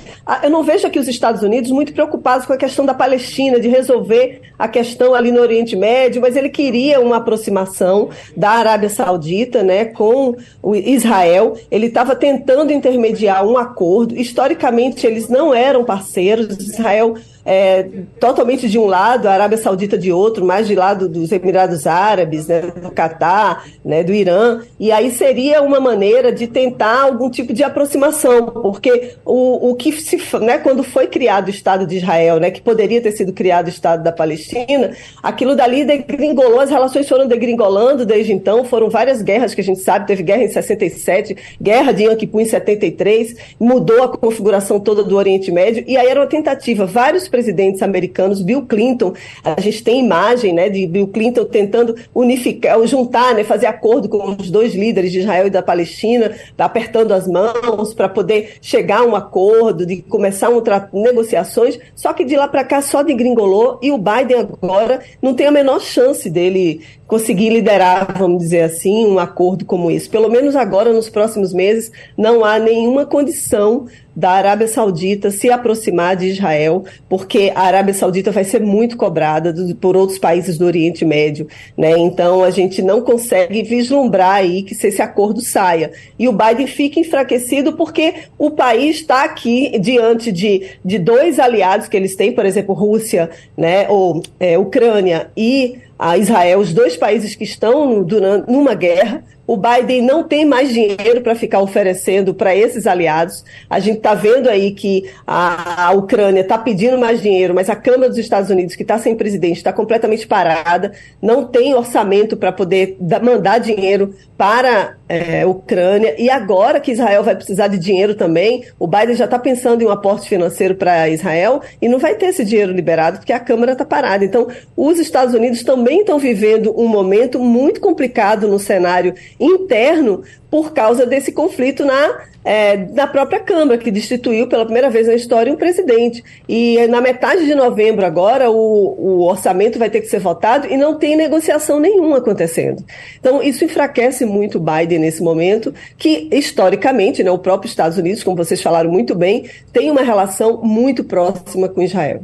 Eu não vejo aqui os Estados Unidos muito preocupados com a questão da Palestina, de resolver a questão ali no Oriente Médio, mas ele queria uma aproximação da Arábia Saudita, né, com o Israel ele estava tentando intermediar um acordo. Historicamente, eles não eram parceiros. Israel é, totalmente de um lado, a Arábia Saudita de outro, mais de lado dos Emirados Árabes, né, do Catar, né, do Irã. E aí seria uma maneira de tentar algum tipo de aproximação, porque o, o que se, né, quando foi criado o Estado de Israel, né, que poderia ter sido criado o Estado da Palestina, aquilo dali degringolou, as relações foram degringolando desde então, foram várias guerras que a gente sabe, teve guerra em 67, guerra de Yom Kippur em 73, mudou a configuração toda do Oriente Médio, e aí era uma tentativa, vários presidentes americanos, Bill Clinton, a gente tem imagem né, de Bill Clinton tentando unificar, juntar, né, fazer acordo com os dois líderes de Israel e da Palestina, apertando as mãos para poder chegar a um acordo, de começar um negociações, só que de lá para cá só degringolou e o Biden agora não tem a menor chance dele conseguir liderar, vamos dizer assim, um acordo como esse. Pelo menos agora, nos próximos meses, não há nenhuma condição da Arábia Saudita se aproximar de Israel, porque a Arábia Saudita vai ser muito cobrada por outros países do Oriente Médio, né? Então a gente não consegue vislumbrar aí que se esse acordo saia. E o Biden fica enfraquecido porque o país está aqui diante de, de dois aliados que eles têm, por exemplo, Rússia, né? Ou é, Ucrânia e a Israel, os dois países que estão durante, numa guerra. O Biden não tem mais dinheiro para ficar oferecendo para esses aliados. A gente está vendo aí que a, a Ucrânia está pedindo mais dinheiro, mas a Câmara dos Estados Unidos, que está sem presidente, está completamente parada, não tem orçamento para poder da, mandar dinheiro para é, a Ucrânia. E agora que Israel vai precisar de dinheiro também, o Biden já está pensando em um aporte financeiro para Israel e não vai ter esse dinheiro liberado porque a Câmara está parada. Então, os Estados Unidos também estão vivendo um momento muito complicado no cenário interno por causa desse conflito na, é, na própria Câmara, que destituiu pela primeira vez na história um presidente. E na metade de novembro, agora, o, o orçamento vai ter que ser votado e não tem negociação nenhuma acontecendo. Então, isso enfraquece muito Biden nesse momento, que historicamente, né, o próprio Estados Unidos, como vocês falaram muito bem, tem uma relação muito próxima com Israel.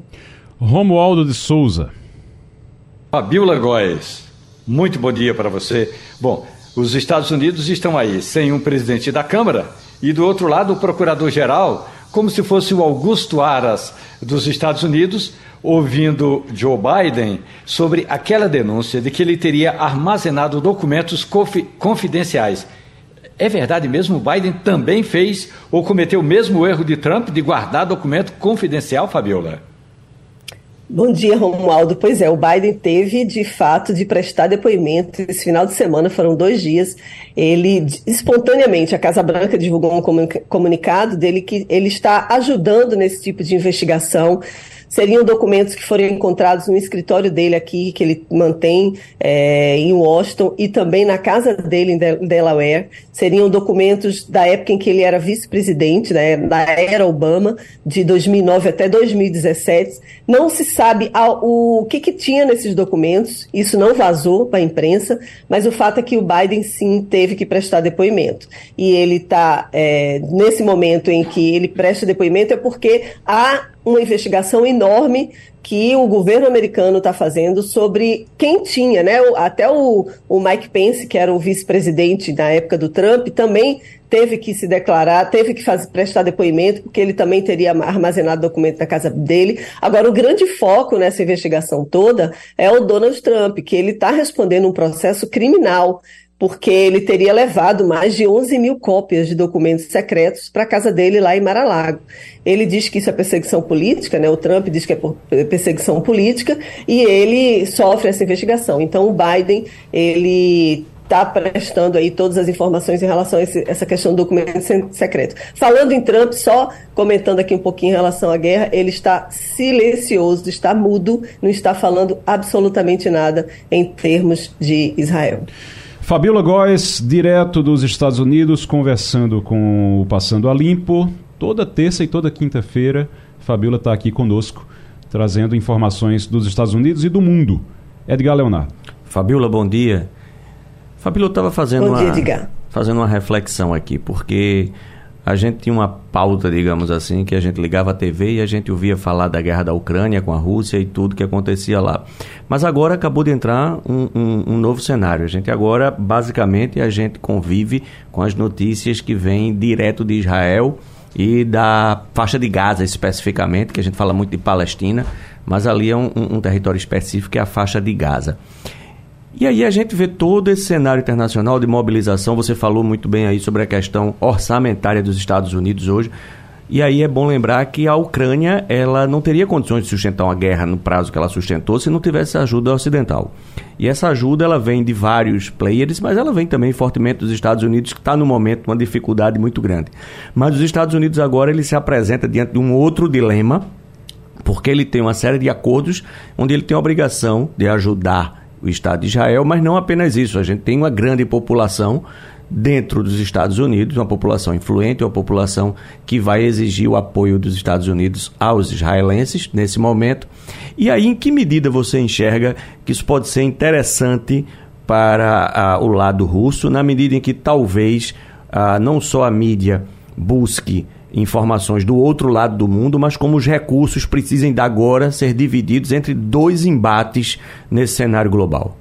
Romualdo de Souza. Fabiola Góes, muito bom dia para você. Bom, os Estados Unidos estão aí sem um presidente da Câmara e do outro lado o procurador-geral, como se fosse o Augusto Aras dos Estados Unidos, ouvindo Joe Biden sobre aquela denúncia de que ele teria armazenado documentos confidenciais. É verdade mesmo? Biden também fez ou cometeu o mesmo erro de Trump de guardar documento confidencial, Fabiola? Bom dia, Romualdo. Pois é, o Biden teve de fato de prestar depoimento esse final de semana, foram dois dias. Ele, espontaneamente, a Casa Branca divulgou um comunicado dele que ele está ajudando nesse tipo de investigação seriam documentos que foram encontrados no escritório dele aqui, que ele mantém é, em Washington, e também na casa dele em Delaware. Seriam documentos da época em que ele era vice-presidente, né, da era Obama, de 2009 até 2017. Não se sabe o que, que tinha nesses documentos, isso não vazou para a imprensa, mas o fato é que o Biden sim teve que prestar depoimento. E ele está, é, nesse momento em que ele presta depoimento, é porque há uma investigação enorme que o governo americano está fazendo sobre quem tinha, né? Até o, o Mike Pence, que era o vice-presidente na época do Trump, também teve que se declarar, teve que fazer, prestar depoimento, porque ele também teria armazenado documento na casa dele. Agora, o grande foco nessa investigação toda é o Donald Trump, que ele está respondendo um processo criminal porque ele teria levado mais de 11 mil cópias de documentos secretos para a casa dele lá em Mar-a-Lago. Ele diz que isso é perseguição política, né? O Trump diz que é perseguição política e ele sofre essa investigação. Então, o Biden, ele está prestando aí todas as informações em relação a esse, essa questão do documento secreto. Falando em Trump, só comentando aqui um pouquinho em relação à guerra, ele está silencioso, está mudo, não está falando absolutamente nada em termos de Israel. Fabiola Góes, direto dos Estados Unidos, conversando com o Passando a Limpo. Toda terça e toda quinta-feira, Fabiola está aqui conosco, trazendo informações dos Estados Unidos e do mundo. Edgar Leonardo. Fabiola, bom dia. Fabiola, eu estava fazendo, bom dia, uma, fazendo uma reflexão aqui, porque a gente tinha uma pauta, digamos assim, que a gente ligava a TV e a gente ouvia falar da guerra da Ucrânia com a Rússia e tudo que acontecia lá. Mas agora acabou de entrar um, um, um, novo cenário. A gente agora, basicamente, a gente convive com as notícias que vêm direto de Israel e da faixa de Gaza especificamente, que a gente fala muito de Palestina, mas ali é um, um território específico que é a faixa de Gaza. E aí a gente vê todo esse cenário internacional de mobilização. Você falou muito bem aí sobre a questão orçamentária dos Estados Unidos hoje. E aí é bom lembrar que a Ucrânia ela não teria condições de sustentar uma guerra no prazo que ela sustentou se não tivesse ajuda ocidental. E essa ajuda ela vem de vários players, mas ela vem também fortemente dos Estados Unidos, que está no momento uma dificuldade muito grande. Mas os Estados Unidos agora ele se apresenta diante de um outro dilema, porque ele tem uma série de acordos onde ele tem a obrigação de ajudar o Estado de Israel, mas não apenas isso. A gente tem uma grande população dentro dos Estados Unidos, uma população influente, uma população que vai exigir o apoio dos Estados Unidos aos israelenses nesse momento. E aí, em que medida você enxerga que isso pode ser interessante para uh, o lado russo, na medida em que talvez uh, não só a mídia busque informações do outro lado do mundo, mas como os recursos precisem agora ser divididos entre dois embates nesse cenário global.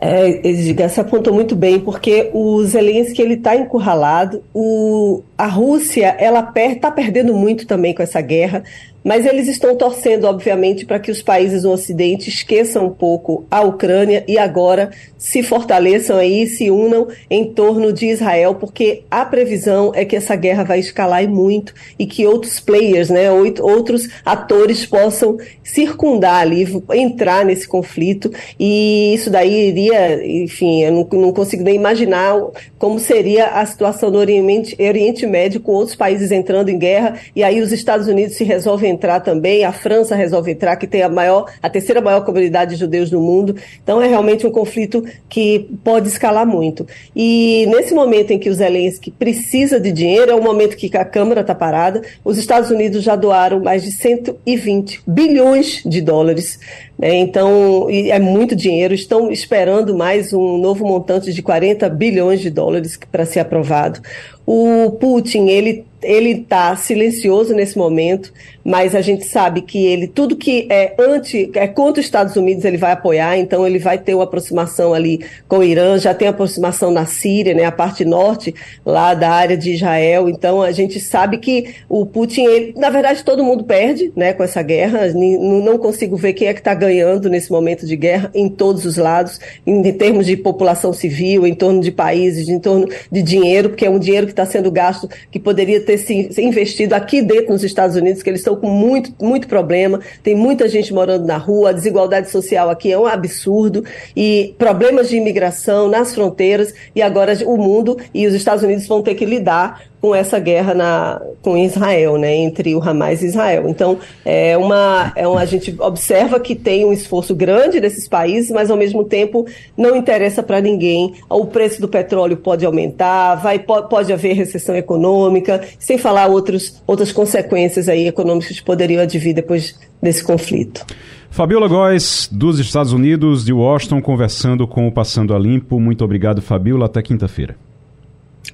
É, Edgar, você apontou muito bem, porque o Zelensky ele está encurralado, o, a Rússia ela está per, perdendo muito também com essa guerra. Mas eles estão torcendo, obviamente, para que os países do Ocidente esqueçam um pouco a Ucrânia e agora se fortaleçam aí, se unam em torno de Israel, porque a previsão é que essa guerra vai escalar e muito e que outros players, né, outros atores possam circundar ali, entrar nesse conflito. E isso daí iria, enfim, eu não, não consigo nem imaginar como seria a situação no Oriente, Oriente Médio com outros países entrando em guerra e aí os Estados Unidos se resolvem entrar também, a França resolve entrar, que tem a maior, a terceira maior comunidade de judeus no mundo. Então é realmente um conflito que pode escalar muito. E nesse momento em que o Zelensky precisa de dinheiro, é o momento que a Câmara está parada. Os Estados Unidos já doaram mais de 120 bilhões de dólares né? Então, é muito dinheiro. Estão esperando mais um novo montante de 40 bilhões de dólares para ser aprovado. O Putin, ele ele está silencioso nesse momento, mas a gente sabe que ele tudo que é anti é contra os Estados Unidos ele vai apoiar, então ele vai ter uma aproximação ali com o Irã, já tem aproximação na Síria, né, a parte norte lá da área de Israel. Então a gente sabe que o Putin, ele, na verdade todo mundo perde, né, com essa guerra. Não consigo ver quem é que está ganhando nesse momento de guerra em todos os lados, em, em termos de população civil, em torno de países, em torno de dinheiro, porque é um dinheiro que está sendo gasto que poderia ter se, investido aqui dentro nos Estados Unidos, que eles estão com muito, muito problema, tem muita gente morando na rua, a desigualdade social aqui é um absurdo, e problemas de imigração nas fronteiras, e agora o mundo e os Estados Unidos vão ter que lidar com essa guerra na, com Israel, né, entre o Hamas e Israel. Então, é uma, é uma, a gente observa que tem um esforço grande desses países, mas ao mesmo tempo não interessa para ninguém. O preço do petróleo pode aumentar, vai, pode, haver recessão econômica, sem falar outros, outras consequências aí econômicas que poderiam advir depois desse conflito. Fabiola Góes, dos Estados Unidos, de Washington, conversando com o Passando a Limpo. Muito obrigado, Fabiola. Até quinta-feira.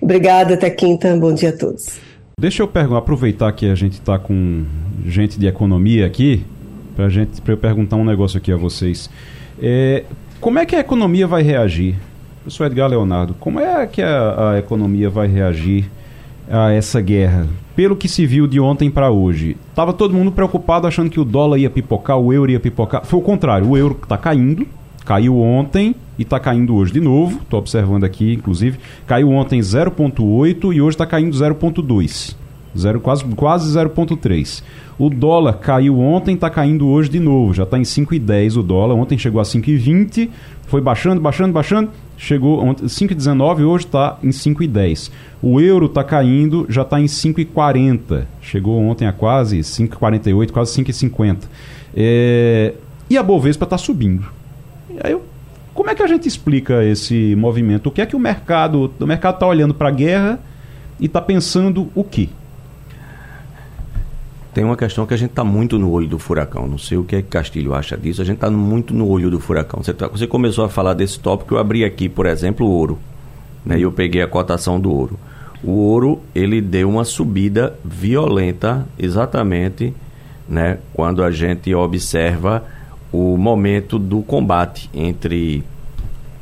Obrigada, até quinta. Bom dia a todos. Deixa eu aproveitar que a gente está com gente de economia aqui, para gente, eu perguntar um negócio aqui a vocês. É, como é que a economia vai reagir? Professor Edgar Leonardo, como é que a, a economia vai reagir a essa guerra? Pelo que se viu de ontem para hoje, estava todo mundo preocupado achando que o dólar ia pipocar, o euro ia pipocar. Foi o contrário, o euro está caindo, caiu ontem e está caindo hoje de novo. Estou observando aqui, inclusive. Caiu ontem 0,8 e hoje está caindo 0,2. Zero, quase quase 0,3. O dólar caiu ontem, está caindo hoje de novo. Já está em 5,10 o dólar. Ontem chegou a 5,20, foi baixando, baixando, baixando. Chegou ontem 5,19 hoje está em 5,10. O euro está caindo, já está em 5,40. Chegou ontem a quase 5,48, quase 5,50. É... E a Bovespa está subindo. Aí eu como é que a gente explica esse movimento? O que é que o mercado, o mercado está olhando para a guerra e está pensando o quê? Tem uma questão que a gente está muito no olho do furacão. Não sei o que é que Castilho acha disso. A gente está muito no olho do furacão. Você, tá, você, começou a falar desse tópico. Eu abri aqui, por exemplo, o ouro. Né, e eu peguei a cotação do ouro. O ouro ele deu uma subida violenta, exatamente, né, quando a gente observa o momento do combate entre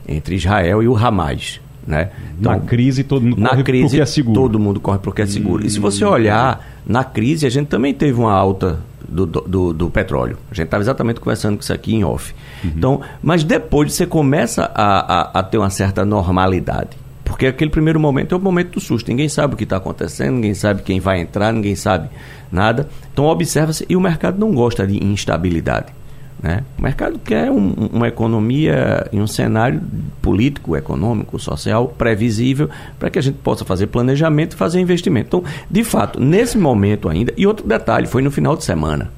entre Israel e o Hamas. Né? Então, na crise todo mundo na corre crise, porque é seguro. Todo mundo corre porque é seguro. E se você olhar, na crise a gente também teve uma alta do, do, do petróleo. A gente estava exatamente conversando com isso aqui em off. Uhum. Então, mas depois você começa a, a, a, ter uma certa normalidade. Porque aquele primeiro momento é o momento do susto. Ninguém sabe o que está acontecendo, ninguém sabe quem vai entrar, ninguém sabe nada. Então observa-se, e o mercado não gosta de instabilidade. Né? O mercado quer um, uma economia e um cenário político, econômico, social previsível para que a gente possa fazer planejamento e fazer investimento. Então, de fato, nesse momento ainda, e outro detalhe, foi no final de semana.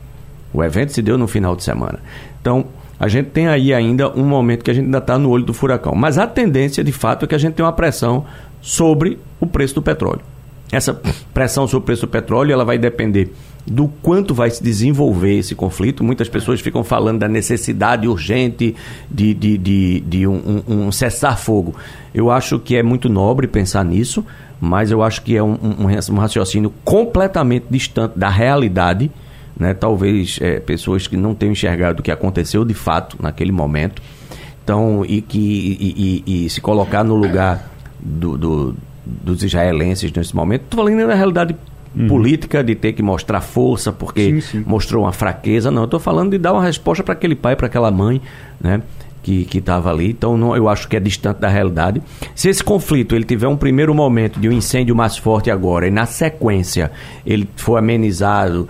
O evento se deu no final de semana. Então, a gente tem aí ainda um momento que a gente ainda está no olho do furacão. Mas a tendência, de fato, é que a gente tem uma pressão sobre o preço do petróleo. Essa pressão sobre o preço do petróleo ela vai depender do quanto vai se desenvolver esse conflito. Muitas pessoas ficam falando da necessidade urgente de, de, de, de um, um, um cessar-fogo. Eu acho que é muito nobre pensar nisso, mas eu acho que é um, um raciocínio completamente distante da realidade. Né? Talvez é, pessoas que não tenham enxergado o que aconteceu de fato naquele momento. Então, e, que, e, e, e se colocar no lugar do, do, dos israelenses nesse momento. Estou falando da realidade uhum. política de ter que mostrar força porque sim, sim. mostrou uma fraqueza. Não, eu estou falando de dar uma resposta para aquele pai, para aquela mãe, né? que estava ali. Então, não, eu acho que é distante da realidade. Se esse conflito ele tiver um primeiro momento de um incêndio mais forte agora e na sequência ele for amenizado,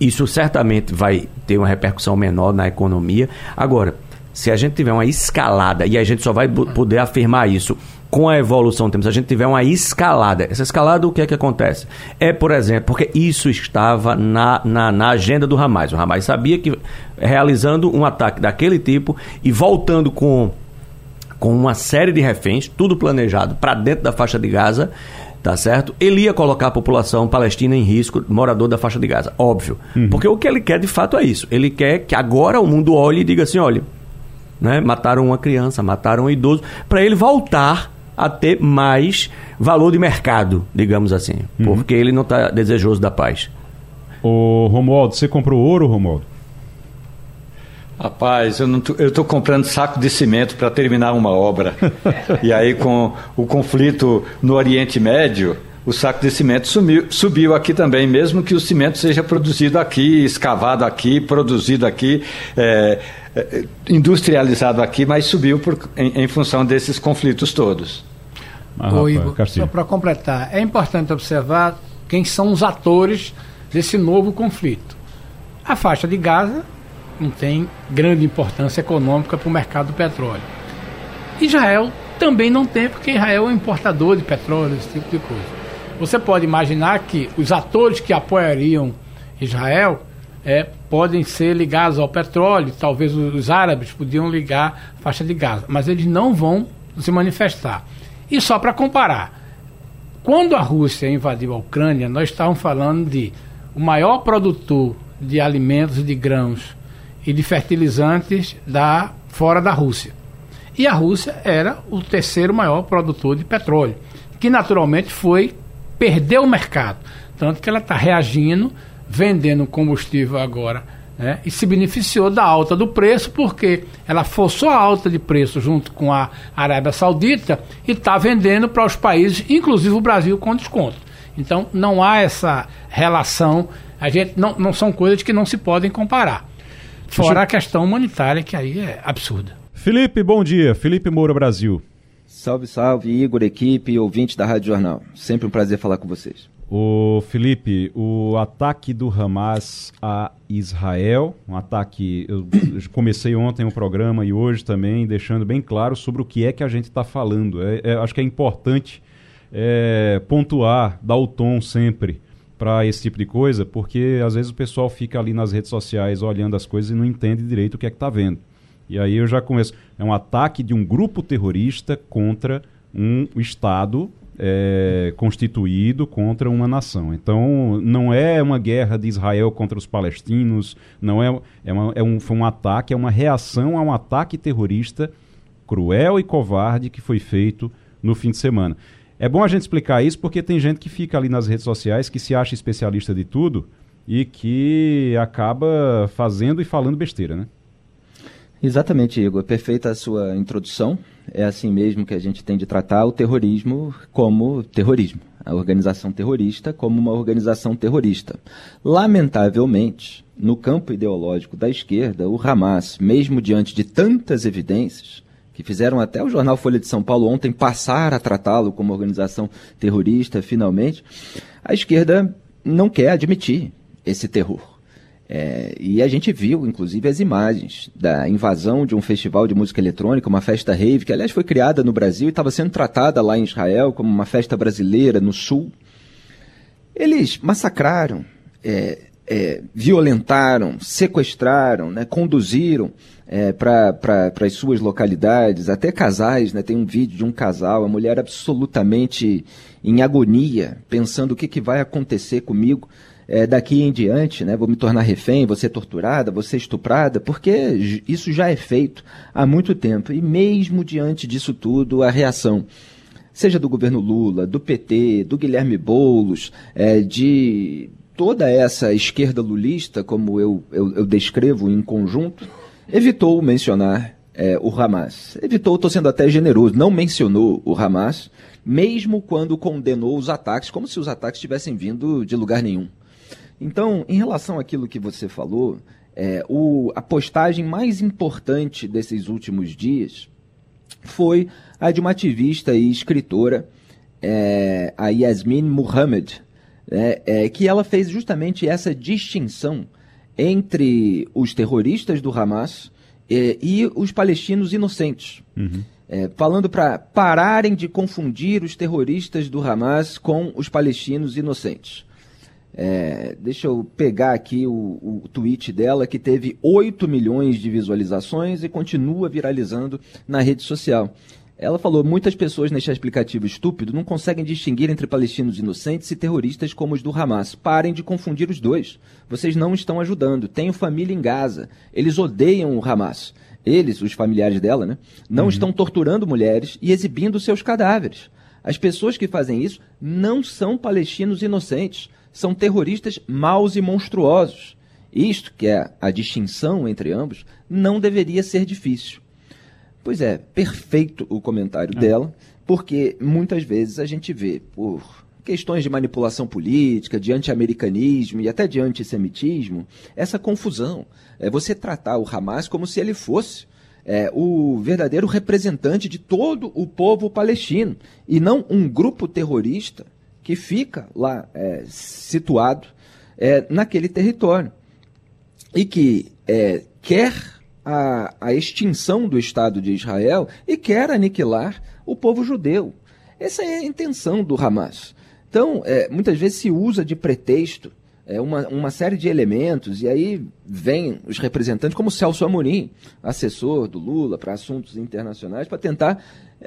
isso certamente vai ter uma repercussão menor na economia. Agora, se a gente tiver uma escalada, e a gente só vai poder afirmar isso com a evolução do tempo, se a gente tiver uma escalada, essa escalada o que é que acontece? É, por exemplo, porque isso estava na, na, na agenda do Hamas. O Hamas sabia que realizando um ataque daquele tipo e voltando com, com uma série de reféns, tudo planejado para dentro da faixa de Gaza, tá certo? Ele ia colocar a população palestina em risco, morador da faixa de Gaza, óbvio. Uhum. Porque o que ele quer de fato é isso. Ele quer que agora o mundo olhe e diga assim, olha, né, mataram uma criança, mataram um idoso, para ele voltar a ter mais valor de mercado, digamos assim, uhum. porque ele não está desejoso da paz. O Romualdo, você comprou ouro, Romualdo? Rapaz, eu não tô, eu estou comprando saco de cimento para terminar uma obra. [laughs] e aí, com o conflito no Oriente Médio, o saco de cimento sumiu, subiu aqui também, mesmo que o cimento seja produzido aqui, escavado aqui, produzido aqui. É, é, industrializado aqui, mas subiu por, em, em função desses conflitos todos. Ah, Ô, Igor, só para completar, é importante observar quem são os atores desse novo conflito. A faixa de Gaza não tem grande importância econômica para o mercado do petróleo. Israel também não tem, porque Israel é um importador de petróleo, esse tipo de coisa. Você pode imaginar que os atores que apoiariam Israel é, podem ser ligados ao petróleo, talvez os árabes podiam ligar a faixa de Gaza, mas eles não vão se manifestar. E só para comparar, quando a Rússia invadiu a Ucrânia, nós estávamos falando de o maior produtor de alimentos, de grãos e de fertilizantes da fora da Rússia. E a Rússia era o terceiro maior produtor de petróleo, que naturalmente foi perdeu o mercado, tanto que ela está reagindo vendendo combustível agora né, e se beneficiou da alta do preço porque ela forçou a alta de preço junto com a Arábia Saudita e está vendendo para os países, inclusive o Brasil, com desconto. Então não há essa relação, a gente não, não são coisas que não se podem comparar. Fora a questão humanitária, que aí é absurda. Felipe, bom dia. Felipe Moura Brasil. Salve, salve, Igor, equipe e ouvinte da Rádio Jornal. Sempre um prazer falar com vocês. O Felipe, o ataque do Hamas a Israel, um ataque. Eu comecei ontem o programa e hoje também, deixando bem claro sobre o que é que a gente está falando. É, é, acho que é importante é, pontuar, dar o tom sempre para esse tipo de coisa, porque às vezes o pessoal fica ali nas redes sociais olhando as coisas e não entende direito o que é que está vendo. E aí eu já começo. É um ataque de um grupo terrorista contra um Estado é, constituído contra uma nação. Então, não é uma guerra de Israel contra os palestinos, não é, é, uma, é um, foi um ataque, é uma reação a um ataque terrorista cruel e covarde que foi feito no fim de semana. É bom a gente explicar isso porque tem gente que fica ali nas redes sociais que se acha especialista de tudo e que acaba fazendo e falando besteira, né? Exatamente, Igor. Perfeita a sua introdução. É assim mesmo que a gente tem de tratar o terrorismo como terrorismo. A organização terrorista como uma organização terrorista. Lamentavelmente, no campo ideológico da esquerda, o Hamas, mesmo diante de tantas evidências, que fizeram até o jornal Folha de São Paulo ontem passar a tratá-lo como organização terrorista, finalmente, a esquerda não quer admitir esse terror. É, e a gente viu, inclusive, as imagens da invasão de um festival de música eletrônica, uma festa rave, que aliás foi criada no Brasil e estava sendo tratada lá em Israel como uma festa brasileira no sul. Eles massacraram, é, é, violentaram, sequestraram, né, conduziram é, para as suas localidades, até casais, né, tem um vídeo de um casal, a mulher absolutamente em agonia, pensando o que, que vai acontecer comigo é, daqui em diante, né, vou me tornar refém, vou ser torturada, vou ser estuprada, porque isso já é feito há muito tempo. E mesmo diante disso tudo, a reação, seja do governo Lula, do PT, do Guilherme Boulos, é, de toda essa esquerda lulista, como eu, eu, eu descrevo em conjunto, evitou mencionar é, o Hamas. Evitou, estou sendo até generoso, não mencionou o Hamas, mesmo quando condenou os ataques, como se os ataques tivessem vindo de lugar nenhum. Então, em relação àquilo que você falou, é, o, a postagem mais importante desses últimos dias foi a de uma ativista e escritora, é, a Yasmin Muhammad, né, é, que ela fez justamente essa distinção entre os terroristas do Hamas é, e os palestinos inocentes. Uhum. É, falando para pararem de confundir os terroristas do Hamas com os palestinos inocentes. É, deixa eu pegar aqui o, o tweet dela, que teve 8 milhões de visualizações e continua viralizando na rede social. Ela falou: muitas pessoas neste aplicativo estúpido não conseguem distinguir entre palestinos inocentes e terroristas como os do Hamas. Parem de confundir os dois. Vocês não estão ajudando. Tenho família em Gaza. Eles odeiam o Hamas. Eles, os familiares dela, né, não uhum. estão torturando mulheres e exibindo seus cadáveres. As pessoas que fazem isso não são palestinos inocentes são terroristas maus e monstruosos. Isto, que é a distinção entre ambos, não deveria ser difícil. Pois é, perfeito o comentário é. dela, porque muitas vezes a gente vê, por questões de manipulação política, de anti-americanismo e até de antissemitismo, essa confusão. É você tratar o Hamas como se ele fosse é, o verdadeiro representante de todo o povo palestino e não um grupo terrorista que fica lá é, situado é, naquele território e que é, quer a, a extinção do Estado de Israel e quer aniquilar o povo judeu. Essa é a intenção do Hamas. Então, é, muitas vezes se usa de pretexto é, uma, uma série de elementos, e aí vem os representantes, como Celso Amorim, assessor do Lula para assuntos internacionais, para tentar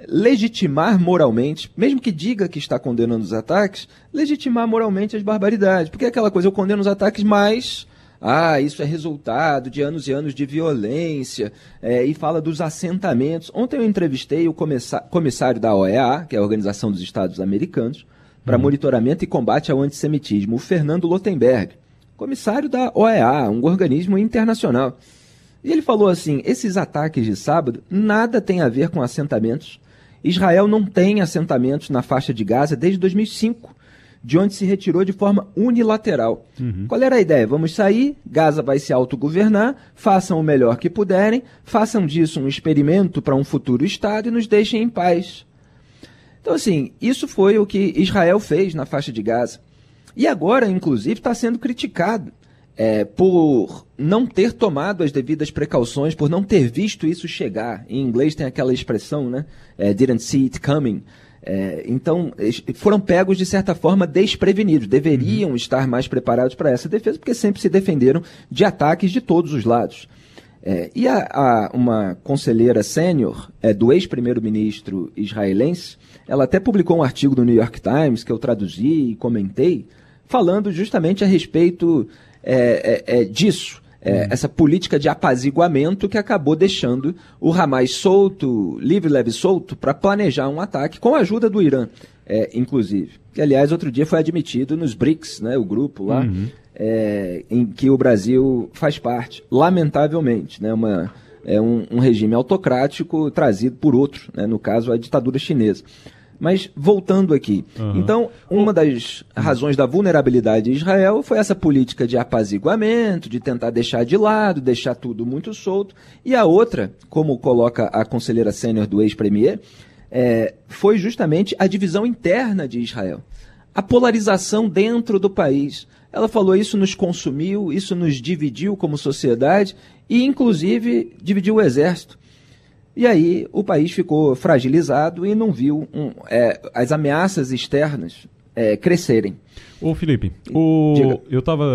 legitimar moralmente, mesmo que diga que está condenando os ataques, legitimar moralmente as barbaridades. Porque é aquela coisa, eu condeno os ataques, mas. Ah, isso é resultado de anos e anos de violência, é, e fala dos assentamentos. Ontem eu entrevistei o comissário da OEA, que é a Organização dos Estados Americanos, para uhum. monitoramento e combate ao antissemitismo, o Fernando Lotenberg. comissário da OEA, um organismo internacional. E ele falou assim: esses ataques de sábado nada tem a ver com assentamentos. Israel não tem assentamentos na faixa de Gaza desde 2005 de onde se retirou de forma unilateral. Uhum. Qual era a ideia? Vamos sair, Gaza vai se autogovernar, façam o melhor que puderem, façam disso um experimento para um futuro Estado e nos deixem em paz. Então, assim, isso foi o que Israel fez na faixa de Gaza. E agora, inclusive, está sendo criticado é, por não ter tomado as devidas precauções, por não ter visto isso chegar. Em inglês tem aquela expressão, né? É, didn't see it coming. É, então, foram pegos de certa forma desprevenidos. Deveriam uhum. estar mais preparados para essa defesa, porque sempre se defenderam de ataques de todos os lados. É, e a, a, uma conselheira sênior é, do ex-primeiro-ministro israelense, ela até publicou um artigo do New York Times que eu traduzi e comentei, falando justamente a respeito é, é, é disso é, hum. essa política de apaziguamento que acabou deixando o Hamas solto, livre, leve solto, para planejar um ataque com a ajuda do Irã, é, inclusive. Que, aliás, outro dia foi admitido nos BRICS, né, o grupo lá, uhum. é, em que o Brasil faz parte, lamentavelmente. Né, uma, é um, um regime autocrático trazido por outro, né, no caso, a ditadura chinesa. Mas voltando aqui. Uhum. Então, uma das razões da vulnerabilidade de Israel foi essa política de apaziguamento, de tentar deixar de lado, deixar tudo muito solto. E a outra, como coloca a conselheira sênior do ex-premier, é, foi justamente a divisão interna de Israel. A polarização dentro do país. Ela falou isso nos consumiu, isso nos dividiu como sociedade e, inclusive, dividiu o exército. E aí o país ficou fragilizado e não viu um, é, as ameaças externas é, crescerem. Ô Felipe, o, eu estava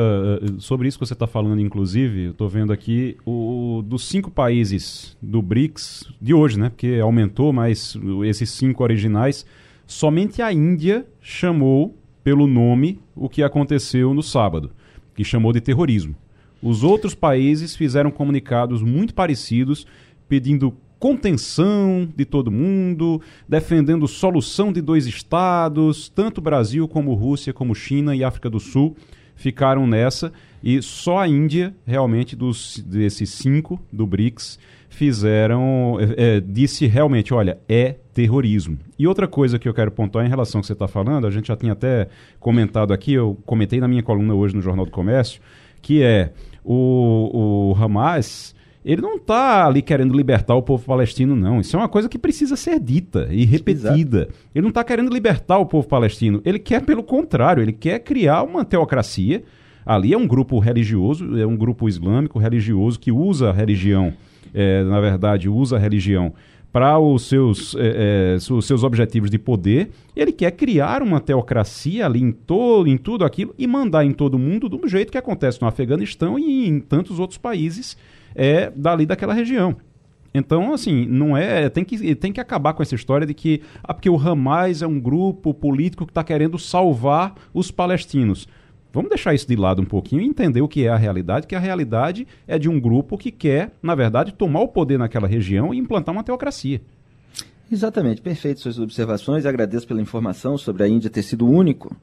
eh, sobre isso que você está falando, inclusive, estou vendo aqui o dos cinco países do BRICS de hoje, né? Porque aumentou, mas esses cinco originais, somente a Índia chamou pelo nome o que aconteceu no sábado, que chamou de terrorismo. Os outros países fizeram comunicados muito parecidos, pedindo contenção de todo mundo, defendendo solução de dois estados, tanto Brasil como Rússia, como China e África do Sul ficaram nessa e só a Índia, realmente, dos, desses cinco do BRICS, fizeram, é, disse realmente, olha, é terrorismo. E outra coisa que eu quero pontuar em relação ao que você está falando, a gente já tinha até comentado aqui, eu comentei na minha coluna hoje no Jornal do Comércio, que é o, o Hamas ele não está ali querendo libertar o povo palestino, não. Isso é uma coisa que precisa ser dita e repetida. Exato. Ele não está querendo libertar o povo palestino. Ele quer, pelo contrário, ele quer criar uma teocracia. Ali é um grupo religioso, é um grupo islâmico religioso que usa a religião, é, na verdade, usa a religião para os seus, é, é, os seus objetivos de poder. Ele quer criar uma teocracia ali em, todo, em tudo aquilo e mandar em todo mundo do jeito que acontece no Afeganistão e em tantos outros países é dali daquela região. Então, assim, não é. Tem que, tem que acabar com essa história de que. Ah, porque o Hamas é um grupo político que está querendo salvar os palestinos. Vamos deixar isso de lado um pouquinho e entender o que é a realidade, que a realidade é de um grupo que quer, na verdade, tomar o poder naquela região e implantar uma teocracia. Exatamente, perfeito suas observações. Agradeço pela informação sobre a Índia ter sido o único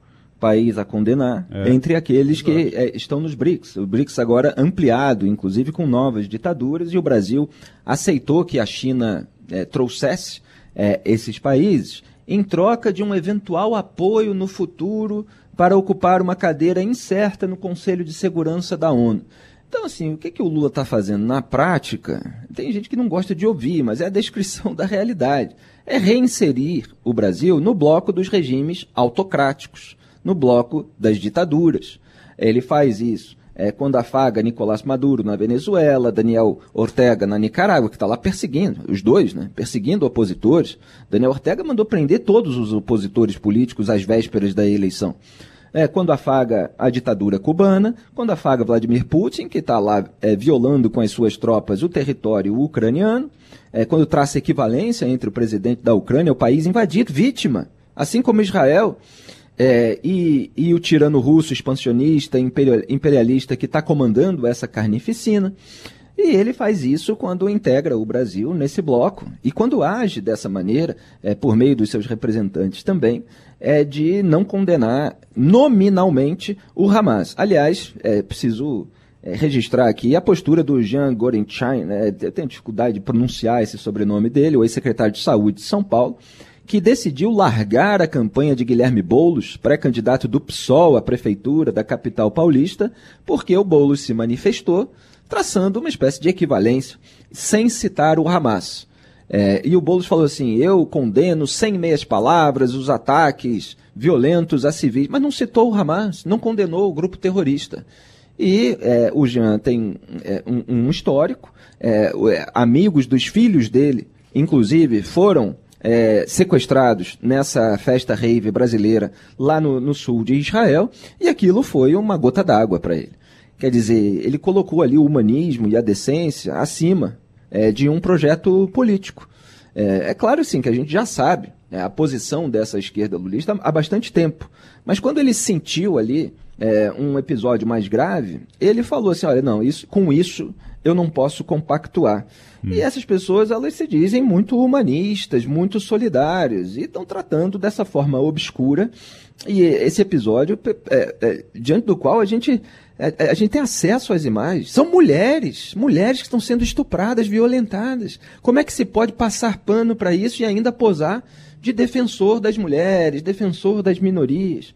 país a condenar, é, entre aqueles que é, estão nos BRICS. O BRICS agora ampliado, inclusive com novas ditaduras, e o Brasil aceitou que a China é, trouxesse é, esses países em troca de um eventual apoio no futuro para ocupar uma cadeira incerta no Conselho de Segurança da ONU. Então, assim, o que, que o Lula está fazendo na prática? Tem gente que não gosta de ouvir, mas é a descrição da realidade. É reinserir o Brasil no bloco dos regimes autocráticos no bloco das ditaduras. Ele faz isso é, quando afaga Nicolás Maduro na Venezuela, Daniel Ortega na Nicarágua, que está lá perseguindo, os dois, né, perseguindo opositores. Daniel Ortega mandou prender todos os opositores políticos às vésperas da eleição. É, quando afaga a ditadura cubana, quando afaga Vladimir Putin, que está lá é, violando com as suas tropas o território ucraniano, é, quando traça equivalência entre o presidente da Ucrânia, o país invadido, vítima, assim como Israel. É, e, e, o tirano russo expansionista, imperialista, que está comandando essa carnificina. E ele faz isso quando integra o Brasil nesse bloco. E quando age dessa maneira, é, por meio dos seus representantes também, é de não condenar nominalmente o Hamas. Aliás, é preciso é, registrar aqui a postura do Jean Gorenstein, né, eu tenho dificuldade de pronunciar esse sobrenome dele, o ex-secretário de Saúde de São Paulo, que decidiu largar a campanha de Guilherme Boulos, pré-candidato do PSOL à prefeitura da capital paulista, porque o Boulos se manifestou traçando uma espécie de equivalência, sem citar o Hamas. É, e o Boulos falou assim: eu condeno sem meias palavras os ataques violentos a civis, mas não citou o Hamas, não condenou o grupo terrorista. E é, o Jean tem é, um, um, histórico, é, é, amigos dos filhos dele, inclusive, foram é, sequestrados nessa festa rave brasileira lá no, no sul de Israel, e aquilo foi uma gota d'água para ele. Quer dizer, ele colocou ali o humanismo e a decência acima é, de um projeto político. É, é, claro, sim, que a gente já sabe é, a posição dessa esquerda lulista há bastante tempo. Mas quando ele sentiu ali é, um episódio mais grave, ele falou assim: olha, não, isso, com isso eu não posso compactuar. Hum. E essas pessoas, elas se dizem muito humanistas, muito solidárias, e estão tratando dessa forma obscura. E esse episódio, é, é, diante do qual a gente é, é, a gente tem acesso às imagens. São mulheres, mulheres que estão sendo estupradas, violentadas. Como é que se pode passar pano para isso e ainda posar de defensor das mulheres, defensor das minorias?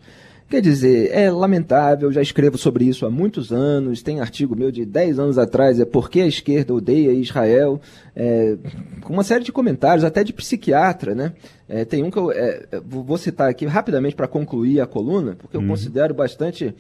Quer dizer, é lamentável, já escrevo sobre isso há muitos anos, tem artigo meu de 10 anos atrás, é Por que a esquerda odeia Israel, é, com uma série de comentários, até de psiquiatra, né? É, tem um que eu é, vou citar aqui rapidamente para concluir a coluna, porque eu uhum. considero bastante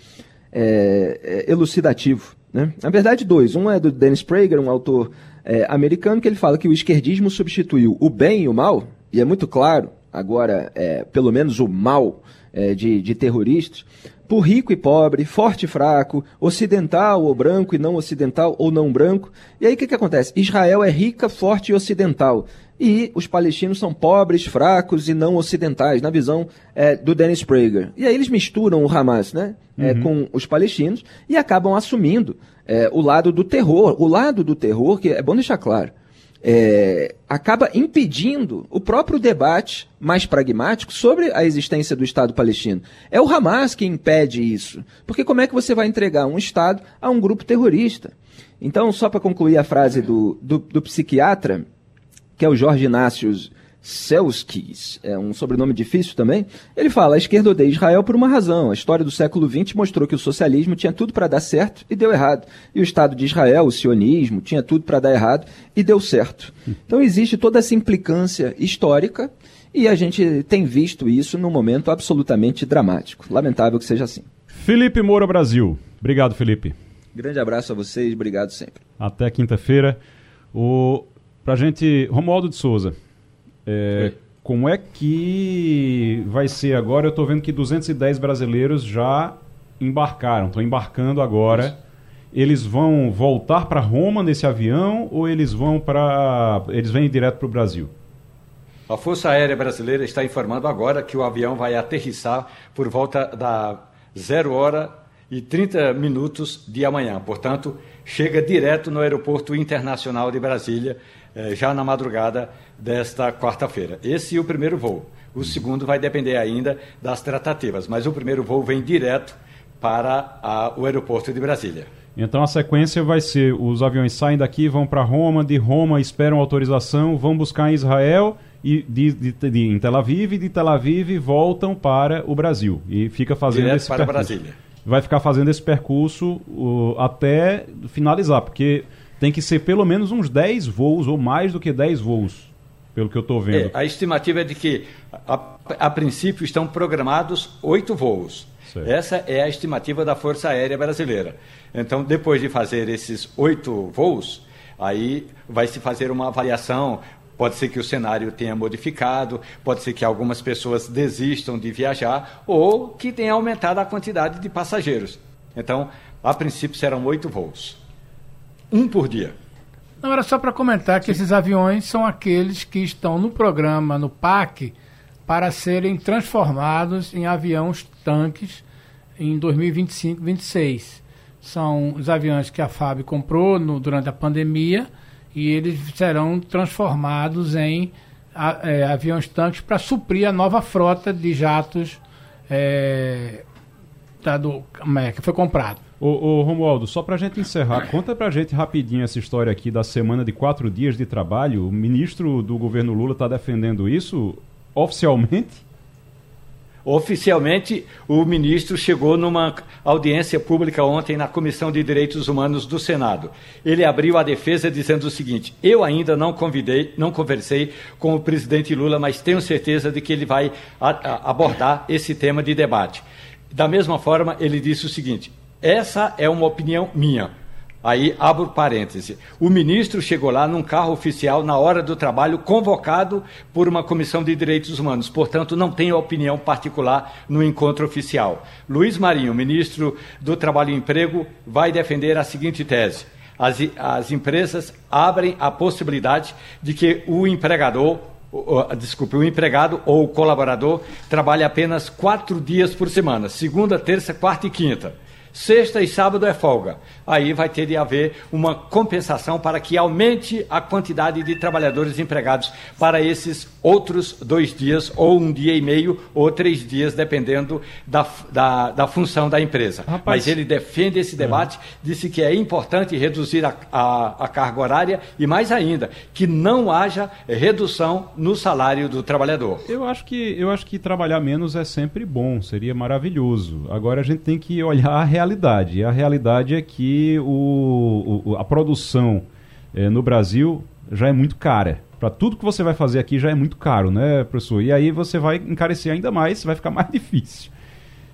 é, é, elucidativo. Né? Na verdade, dois. Um é do Dennis Prager, um autor é, americano, que ele fala que o esquerdismo substituiu o bem e o mal, e é muito claro, agora, é, pelo menos o mal é, de, de terroristas, por rico e pobre, forte e fraco, ocidental ou branco e não ocidental ou não branco. E aí o que, que acontece? Israel é rica, forte e ocidental e os palestinos são pobres, fracos e não ocidentais, na visão é, do Dennis Prager. E aí eles misturam o Hamas né, é, uhum. com os palestinos e acabam assumindo é, o lado do terror. O lado do terror, que é bom deixar claro, é, acaba impedindo o próprio debate mais pragmático sobre a existência do Estado palestino. É o Hamas que impede isso. Porque como é que você vai entregar um Estado a um grupo terrorista? Então, só para concluir a frase do, do, do psiquiatra que é o Jorge Inácio Selskis, é um sobrenome difícil também, ele fala: a esquerda odeia Israel por uma razão. A história do século XX mostrou que o socialismo tinha tudo para dar certo e deu errado. E o Estado de Israel, o sionismo, tinha tudo para dar errado e deu certo. Então existe toda essa implicância histórica e a gente tem visto isso num momento absolutamente dramático. Lamentável que seja assim. Felipe Moura Brasil. Obrigado, Felipe. Grande abraço a vocês, obrigado sempre. Até quinta-feira. O Pra gente, Romualdo de Souza, é, como é que vai ser agora? Eu estou vendo que 210 brasileiros já embarcaram, estão embarcando agora. Isso. Eles vão voltar para Roma nesse avião ou eles vão para. Eles vêm direto para o Brasil? A Força Aérea Brasileira está informando agora que o avião vai aterrissar por volta da zero hora e 30 minutos de amanhã. Portanto, chega direto no Aeroporto Internacional de Brasília eh, já na madrugada desta quarta-feira. Esse é o primeiro voo. O segundo vai depender ainda das tratativas, mas o primeiro voo vem direto para a, o aeroporto de Brasília. Então a sequência vai ser: os aviões saem daqui, vão para Roma, de Roma esperam autorização, vão buscar em Israel e de, de, de, em Tel Aviv, e de Tel Aviv voltam para o Brasil e fica fazendo Direto esse para percurso. Brasília. Vai ficar fazendo esse percurso uh, até finalizar, porque tem que ser pelo menos uns 10 voos ou mais do que 10 voos, pelo que eu estou vendo. É, a estimativa é de que, a, a princípio, estão programados oito voos. Certo. Essa é a estimativa da Força Aérea Brasileira. Então, depois de fazer esses oito voos, aí vai se fazer uma avaliação. Pode ser que o cenário tenha modificado, pode ser que algumas pessoas desistam de viajar ou que tenha aumentado a quantidade de passageiros. Então, a princípio serão oito voos. Um por dia. Não, era só para comentar que Sim. esses aviões são aqueles que estão no programa, no PAC, para serem transformados em aviões tanques em 2025, 26. são os aviões que a FAB comprou no, durante a pandemia e eles serão transformados em a, é, aviões tanques para suprir a nova frota de jatos é, da, do, é, que foi comprado. Ô, ô Romualdo, só para a gente encerrar, conta para a gente rapidinho essa história aqui da semana de quatro dias de trabalho. O ministro do governo Lula está defendendo isso oficialmente? Oficialmente, o ministro chegou numa audiência pública ontem na Comissão de Direitos Humanos do Senado. Ele abriu a defesa dizendo o seguinte: Eu ainda não convidei, não conversei com o presidente Lula, mas tenho certeza de que ele vai a, a, abordar esse tema de debate. Da mesma forma, ele disse o seguinte: essa é uma opinião minha. Aí abro parêntese. O ministro chegou lá num carro oficial na hora do trabalho, convocado por uma comissão de direitos humanos. Portanto, não tem opinião particular no encontro oficial. Luiz Marinho, ministro do Trabalho e Emprego, vai defender a seguinte tese. As, as empresas abrem a possibilidade de que o empregador desculpe, o empregado ou o colaborador trabalhe apenas quatro dias por semana, segunda, terça, quarta e quinta. Sexta e sábado é folga. Aí vai ter de haver uma compensação para que aumente a quantidade de trabalhadores empregados para esses outros dois dias, ou um dia e meio, ou três dias, dependendo da, da, da função da empresa. Rapaz, Mas ele defende esse debate, é. disse que é importante reduzir a, a, a carga horária e, mais ainda, que não haja redução no salário do trabalhador. Eu acho que, eu acho que trabalhar menos é sempre bom, seria maravilhoso. Agora a gente tem que olhar a realidade. E a realidade é que o, o a produção é, no Brasil já é muito cara. Para tudo que você vai fazer aqui já é muito caro, né, professor? E aí você vai encarecer ainda mais, vai ficar [laughs] mais difícil.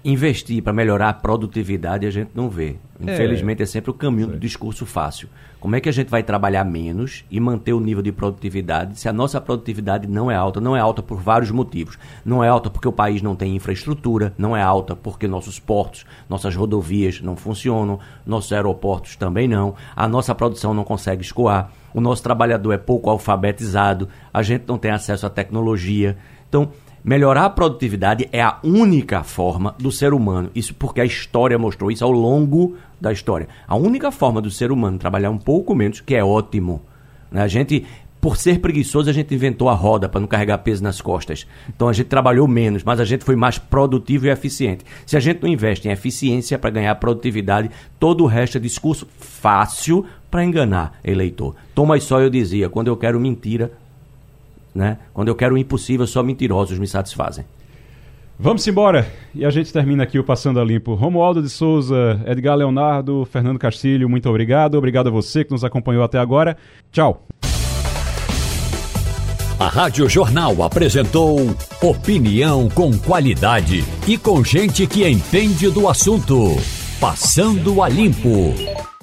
Investir para melhorar a produtividade a gente não vê. Infelizmente é, é sempre o caminho do discurso fácil. Como é que a gente vai trabalhar menos e manter o nível de produtividade se a nossa produtividade não é alta? Não é alta por vários motivos. Não é alta porque o país não tem infraestrutura, não é alta porque nossos portos, nossas rodovias não funcionam, nossos aeroportos também não, a nossa produção não consegue escoar, o nosso trabalhador é pouco alfabetizado, a gente não tem acesso à tecnologia. Então, Melhorar a produtividade é a única forma do ser humano. Isso porque a história mostrou isso ao longo da história. A única forma do ser humano trabalhar um pouco menos, que é ótimo. Né? A gente, por ser preguiçoso, a gente inventou a roda para não carregar peso nas costas. Então a gente trabalhou menos, mas a gente foi mais produtivo e eficiente. Se a gente não investe em eficiência para ganhar produtividade, todo o resto é discurso fácil para enganar eleitor. Thomas Sowell dizia: quando eu quero mentira, né? Quando eu quero o impossível, só mentirosos me satisfazem. Vamos embora. E a gente termina aqui o Passando a Limpo. Romualdo de Souza, Edgar Leonardo, Fernando Castilho, muito obrigado. Obrigado a você que nos acompanhou até agora. Tchau. A Rádio Jornal apresentou opinião com qualidade e com gente que entende do assunto. Passando a Limpo.